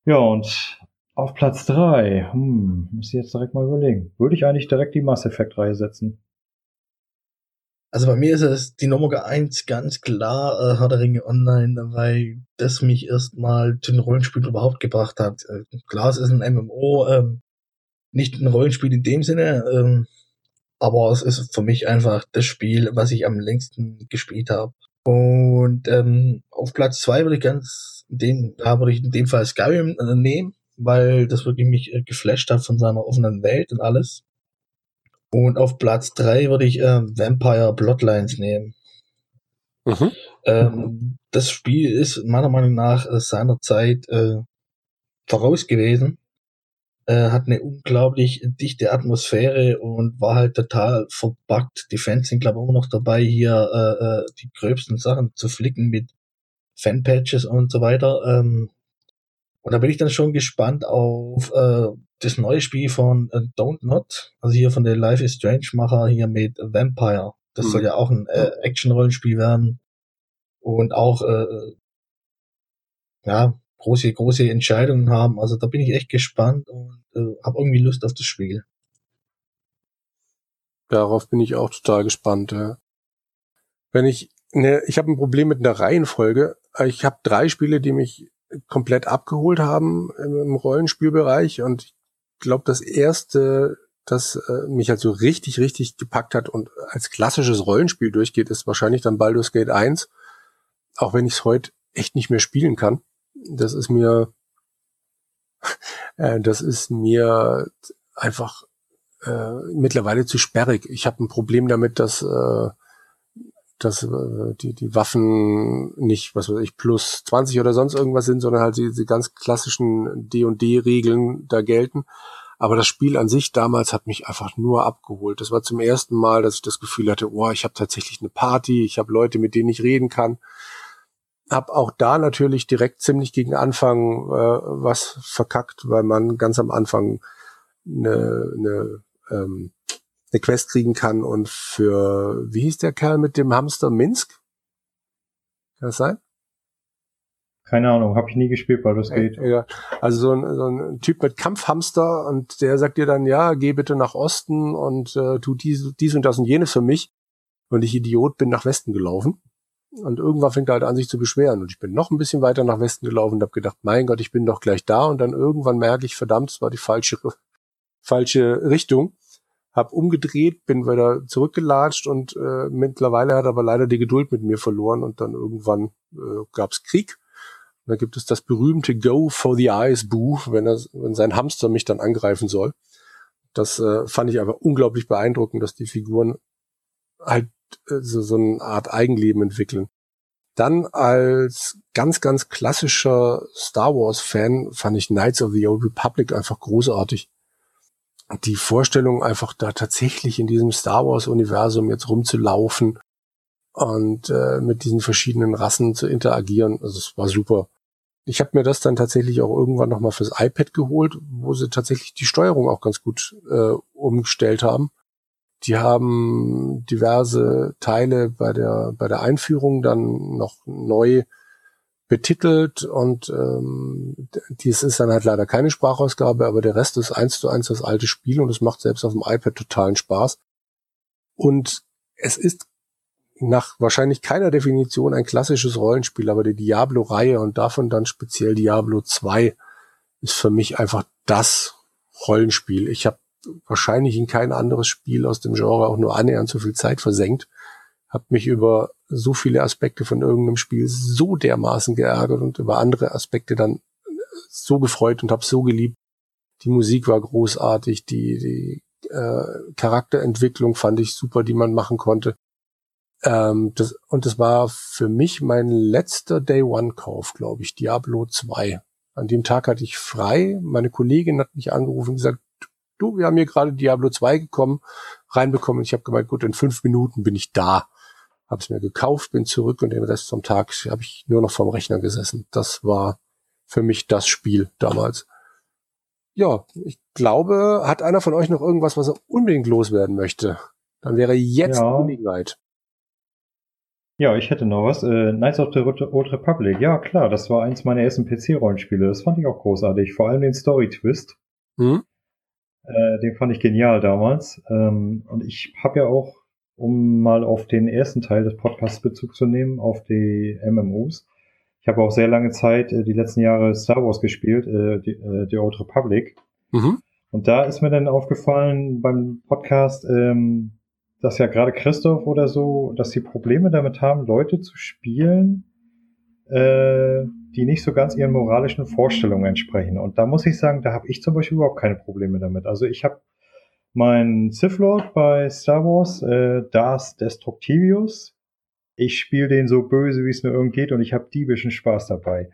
Ja, und auf Platz drei, hm, muss ich jetzt direkt mal überlegen. Würde ich eigentlich direkt die Mass Effect Reihe setzen? Also bei mir ist es die Nummer eins ganz klar äh, Herr der Ringe Online, weil das mich erstmal zu den Rollenspielen überhaupt gebracht hat. Äh, klar, es ist ein MMO, ähm, nicht ein Rollenspiel in dem Sinne, ähm, aber es ist für mich einfach das Spiel, was ich am längsten gespielt habe. Und ähm, auf Platz zwei würde ich ganz, den, da würde ich in dem Fall Skyrim äh, nehmen, weil das wirklich mich äh, geflasht hat von seiner offenen Welt und alles. Und auf Platz drei würde ich äh, Vampire Bloodlines nehmen. Mhm. Ähm, das Spiel ist meiner Meinung nach äh, seiner Zeit äh, voraus gewesen. Äh, hat eine unglaublich dichte Atmosphäre und war halt total verbuggt. Die Fans sind, glaube ich, immer noch dabei, hier äh, äh, die gröbsten Sachen zu flicken mit Fanpatches und so weiter. Ähm, und da bin ich dann schon gespannt auf äh, das neue Spiel von äh, Don't Not, also hier von der Life is Strange Macher hier mit Vampire. Das mhm. soll ja auch ein äh, Action-Rollenspiel werden und auch äh, ja große große Entscheidungen haben. Also da bin ich echt gespannt und äh, habe irgendwie Lust auf das Spiel. Darauf bin ich auch total gespannt. Ja. Wenn ich ne, ich habe ein Problem mit einer Reihenfolge. Ich habe drei Spiele, die mich komplett abgeholt haben im Rollenspielbereich und ich glaube, das erste, das äh, mich halt so richtig, richtig gepackt hat und als klassisches Rollenspiel durchgeht, ist wahrscheinlich dann Baldur's Gate 1. Auch wenn ich es heute echt nicht mehr spielen kann. Das ist mir, äh, das ist mir einfach äh, mittlerweile zu sperrig. Ich habe ein Problem damit, dass äh, dass äh, die, die Waffen nicht, was weiß ich, plus 20 oder sonst irgendwas sind, sondern halt die, die ganz klassischen D&D-Regeln da gelten. Aber das Spiel an sich damals hat mich einfach nur abgeholt. Das war zum ersten Mal, dass ich das Gefühl hatte, oh, ich habe tatsächlich eine Party, ich habe Leute, mit denen ich reden kann. Hab auch da natürlich direkt ziemlich gegen Anfang äh, was verkackt, weil man ganz am Anfang eine, eine ähm, eine Quest kriegen kann und für, wie hieß der Kerl mit dem Hamster Minsk? Kann das sein? Keine Ahnung, habe ich nie gespielt, weil das geht. Ja, also so ein, so ein Typ mit Kampfhamster und der sagt dir dann, ja, geh bitte nach Osten und äh, tu dies, dies und das und jenes für mich. Und ich Idiot bin nach Westen gelaufen. Und irgendwann fängt er halt an, sich zu beschweren. Und ich bin noch ein bisschen weiter nach Westen gelaufen und habe gedacht, mein Gott, ich bin doch gleich da. Und dann irgendwann merke ich, verdammt, es war die falsche, falsche Richtung hab umgedreht, bin wieder zurückgelatscht und äh, mittlerweile hat aber leider die Geduld mit mir verloren und dann irgendwann äh, gab's Krieg. Und dann gibt es das berühmte Go for the Eyes Buch, wenn, er, wenn sein Hamster mich dann angreifen soll. Das äh, fand ich aber unglaublich beeindruckend, dass die Figuren halt äh, so, so eine Art Eigenleben entwickeln. Dann als ganz, ganz klassischer Star Wars Fan fand ich Knights of the Old Republic einfach großartig die Vorstellung, einfach da tatsächlich in diesem Star Wars-Universum jetzt rumzulaufen und äh, mit diesen verschiedenen Rassen zu interagieren, also es war super. Ich habe mir das dann tatsächlich auch irgendwann nochmal fürs iPad geholt, wo sie tatsächlich die Steuerung auch ganz gut äh, umgestellt haben. Die haben diverse Teile bei der bei der Einführung dann noch neu betitelt und ähm, dies ist dann halt leider keine Sprachausgabe, aber der Rest ist eins zu eins das alte Spiel und es macht selbst auf dem iPad totalen Spaß. Und es ist nach wahrscheinlich keiner Definition ein klassisches Rollenspiel, aber die Diablo-Reihe und davon dann speziell Diablo 2 ist für mich einfach das Rollenspiel. Ich habe wahrscheinlich in kein anderes Spiel aus dem Genre auch nur annähernd so viel Zeit versenkt habe mich über so viele Aspekte von irgendeinem Spiel so dermaßen geärgert und über andere Aspekte dann so gefreut und habe so geliebt. Die Musik war großartig, die, die äh, Charakterentwicklung fand ich super, die man machen konnte. Ähm, das, und das war für mich mein letzter Day One Kauf, glaube ich, Diablo 2. An dem Tag hatte ich frei. Meine Kollegin hat mich angerufen und gesagt, du, wir haben hier gerade Diablo 2 gekommen, reinbekommen. Ich habe gemeint, gut, in fünf Minuten bin ich da habe es mir gekauft, bin zurück und den Rest vom Tag habe ich nur noch vorm Rechner gesessen. Das war für mich das Spiel damals. Ja, ich glaube, hat einer von euch noch irgendwas, was er unbedingt loswerden möchte? Dann wäre jetzt ja. die Gelegenheit. Ja, ich hätte noch was. Äh, Knights of the Old Republic. Ja, klar, das war eins meiner ersten PC-Rollenspiele. Das fand ich auch großartig. Vor allem den Story-Twist. Hm? Äh, den fand ich genial damals. Ähm, und ich habe ja auch um mal auf den ersten Teil des Podcasts Bezug zu nehmen, auf die MMOs. Ich habe auch sehr lange Zeit, äh, die letzten Jahre Star Wars gespielt, äh, die, äh, die Old Republic. Mhm. Und da ist mir dann aufgefallen beim Podcast, ähm, dass ja gerade Christoph oder so, dass sie Probleme damit haben, Leute zu spielen, äh, die nicht so ganz ihren moralischen Vorstellungen entsprechen. Und da muss ich sagen, da habe ich zum Beispiel überhaupt keine Probleme damit. Also ich habe meinen Sith Lord bei Star Wars, äh, Das Destructivius. Ich spiele den so böse, wie es mir irgend geht und ich habe diebischen Spaß dabei.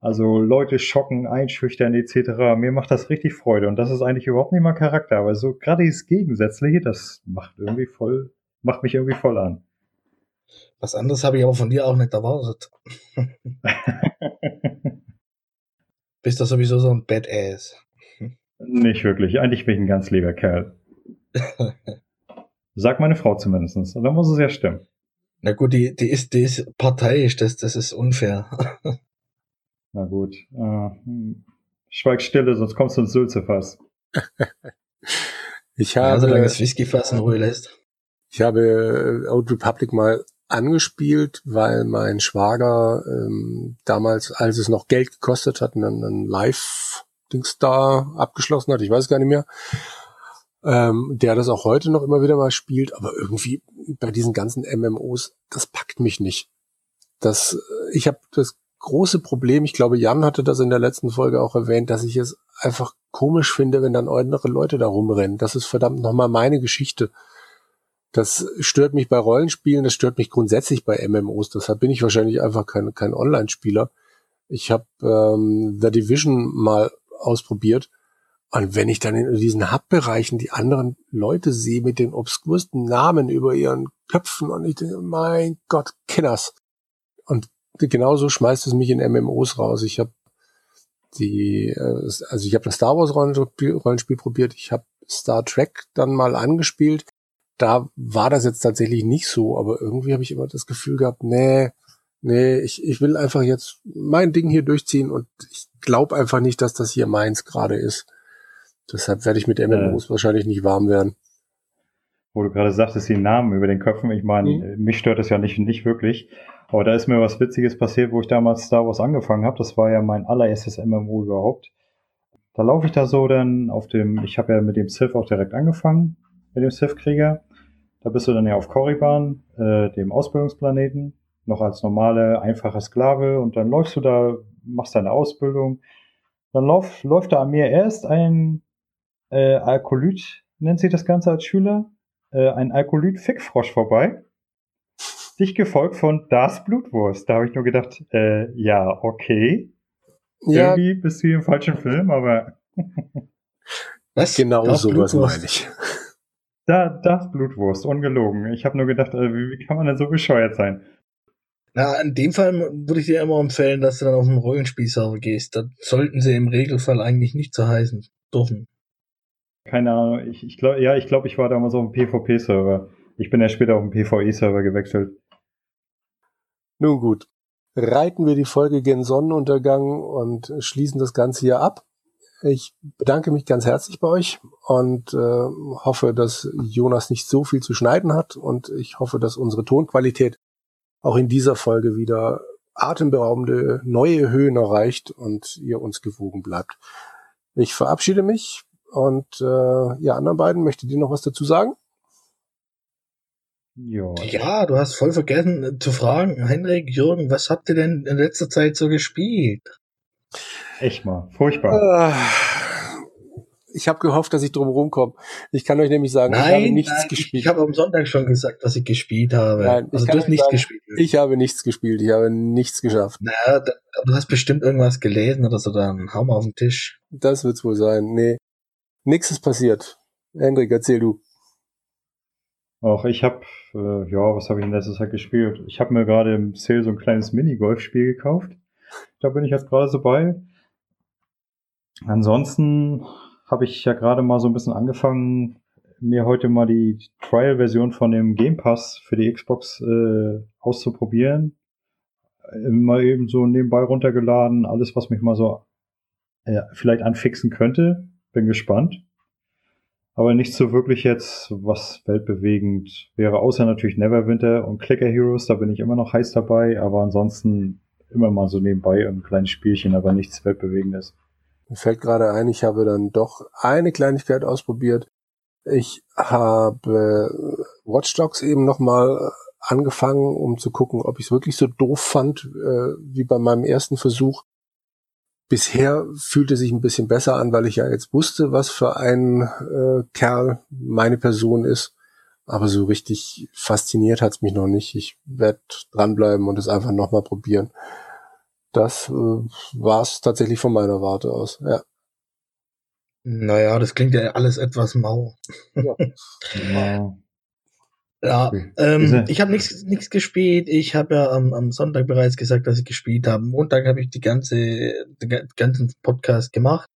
Also Leute schocken, einschüchtern etc. Mir macht das richtig Freude und das ist eigentlich überhaupt nicht mein Charakter, aber so gerade dieses Gegensätzliche, das macht irgendwie voll, macht mich irgendwie voll an. Was anderes habe ich aber von dir auch nicht erwartet. Bist du sowieso so ein Badass? Nicht wirklich. Eigentlich bin ich ein ganz lieber Kerl. Sagt meine Frau zumindestens. Da muss es ja stimmen. Na gut, die, die ist, die ist parteiisch, das, das ist unfair. Na gut. Äh, schweig stille, sonst kommst du ins Sülzefass. ich habe. Ja, solange das Whiskyfass in Ruhe lässt. Ich habe Old Republic mal angespielt, weil mein Schwager ähm, damals, als es noch Geld gekostet hat, einen, einen Live-Dings da abgeschlossen hat, ich weiß gar nicht mehr, ähm, der das auch heute noch immer wieder mal spielt, aber irgendwie bei diesen ganzen MMOs, das packt mich nicht. Das, ich habe das große Problem, ich glaube, Jan hatte das in der letzten Folge auch erwähnt, dass ich es einfach komisch finde, wenn dann andere Leute da rumrennen. Das ist verdammt nochmal meine Geschichte. Das stört mich bei Rollenspielen, das stört mich grundsätzlich bei MMOs. Deshalb bin ich wahrscheinlich einfach kein, kein Online-Spieler. Ich habe ähm, The Division mal ausprobiert. Und wenn ich dann in diesen Hub-Bereichen die anderen Leute sehe mit den obskursten Namen über ihren Köpfen und ich denke, mein Gott, Kenners. Und genauso schmeißt es mich in MMOs raus. Ich habe die, äh, also ich habe das Star Wars Rollenspiel, Rollenspiel probiert, ich habe Star Trek dann mal angespielt da war das jetzt tatsächlich nicht so, aber irgendwie habe ich immer das Gefühl gehabt, nee, nee, ich, ich will einfach jetzt mein Ding hier durchziehen und ich glaube einfach nicht, dass das hier meins gerade ist. Deshalb werde ich mit MMOs äh, wahrscheinlich nicht warm werden. Wo du gerade sagtest, die Namen über den Köpfen, ich meine, mhm. mich stört das ja nicht, nicht wirklich. Aber da ist mir was Witziges passiert, wo ich damals Star Wars angefangen habe. Das war ja mein allererstes MMO überhaupt. Da laufe ich da so dann auf dem, ich habe ja mit dem Sith auch direkt angefangen, mit dem Sith-Krieger. Da bist du dann ja auf Korriban, äh, dem Ausbildungsplaneten, noch als normale, einfache Sklave und dann läufst du da, machst deine Ausbildung. Dann lauf, läuft da an mir erst ein äh, Alkolyt, nennt sich das Ganze als Schüler, äh, ein Alkolyt-Fickfrosch vorbei. Dich gefolgt von Das Blutwurst. Da habe ich nur gedacht, äh, ja, okay. Ja. Irgendwie bist du hier im falschen Film, aber. Was? Genau sowas meine ich. Da, das Blutwurst, ungelogen. Ich habe nur gedacht, äh, wie, wie kann man denn so bescheuert sein? Na, in dem Fall würde ich dir immer empfehlen, dass du dann auf einen Rollenspielserver gehst. Da sollten sie im Regelfall eigentlich nicht so heißen dürfen. Keine Ahnung, ich, ich glaube, ja, ich glaube, ich war damals auf dem PvP-Server. Ich bin ja später auf dem PvE-Server gewechselt. Nun gut. Reiten wir die Folge gen Sonnenuntergang und schließen das Ganze hier ab. Ich bedanke mich ganz herzlich bei euch und äh, hoffe, dass Jonas nicht so viel zu schneiden hat und ich hoffe, dass unsere Tonqualität auch in dieser Folge wieder atemberaubende neue Höhen erreicht und ihr uns gewogen bleibt. Ich verabschiede mich und äh, ihr anderen beiden, möchtet ihr noch was dazu sagen? Ja. ja, du hast voll vergessen äh, zu fragen, Henrik, Jürgen, was habt ihr denn in letzter Zeit so gespielt? Echt mal, furchtbar. Ah, ich habe gehofft, dass ich drum rumkomme. Ich kann euch nämlich sagen, nein, ich habe nichts nein, gespielt. Ich habe am Sonntag schon gesagt, was ich gespielt habe. Nein, also du hast nichts sagen, gespielt. Ich habe nichts gespielt, ich habe nichts geschafft. Naja, du hast bestimmt irgendwas gelesen oder so, dann hau mal auf den Tisch. Das wird's wohl sein. Nee, nichts ist passiert. Hendrik, erzähl du. Auch ich habe, äh, ja, was habe ich in letzter Zeit gespielt? Ich habe mir gerade im Sale so ein kleines Minigolf-Spiel gekauft. Da bin ich jetzt gerade so bei. Ansonsten habe ich ja gerade mal so ein bisschen angefangen, mir heute mal die Trial-Version von dem Game Pass für die Xbox äh, auszuprobieren. Mal eben so nebenbei runtergeladen, alles, was mich mal so äh, vielleicht anfixen könnte. Bin gespannt. Aber nicht so wirklich jetzt, was weltbewegend wäre, außer natürlich Neverwinter und Clicker Heroes, da bin ich immer noch heiß dabei, aber ansonsten immer mal so nebenbei ein kleines Spielchen, aber nichts weltbewegendes. Mir fällt gerade ein, ich habe dann doch eine Kleinigkeit ausprobiert. Ich habe Watch Dogs eben nochmal angefangen, um zu gucken, ob ich es wirklich so doof fand, äh, wie bei meinem ersten Versuch. Bisher fühlte sich ein bisschen besser an, weil ich ja jetzt wusste, was für ein äh, Kerl meine Person ist. Aber so richtig fasziniert hat's mich noch nicht. Ich werde dranbleiben und es einfach nochmal probieren. Das äh, war's tatsächlich von meiner Warte aus. Ja. Naja, das klingt ja alles etwas mau. Ja. ja. Ja, ähm, ich habe nichts nichts gespielt. Ich habe ja am, am Sonntag bereits gesagt, dass ich gespielt habe. Montag habe ich die ganze den ganzen Podcast gemacht.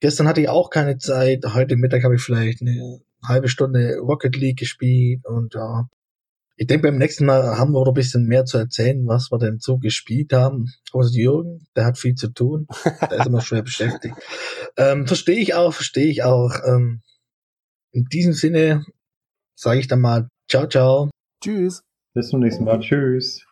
Gestern hatte ich auch keine Zeit. Heute Mittag habe ich vielleicht eine halbe Stunde Rocket League gespielt und ja. Ich denke, beim nächsten Mal haben wir noch ein bisschen mehr zu erzählen, was wir denn so gespielt haben. Außer Jürgen, der hat viel zu tun. Der ist immer schwer beschäftigt. Ähm, verstehe ich auch, verstehe ich auch. Ähm, in diesem Sinne sage ich dann mal Ciao, ciao. Tschüss. Bis zum nächsten Mal. Tschüss.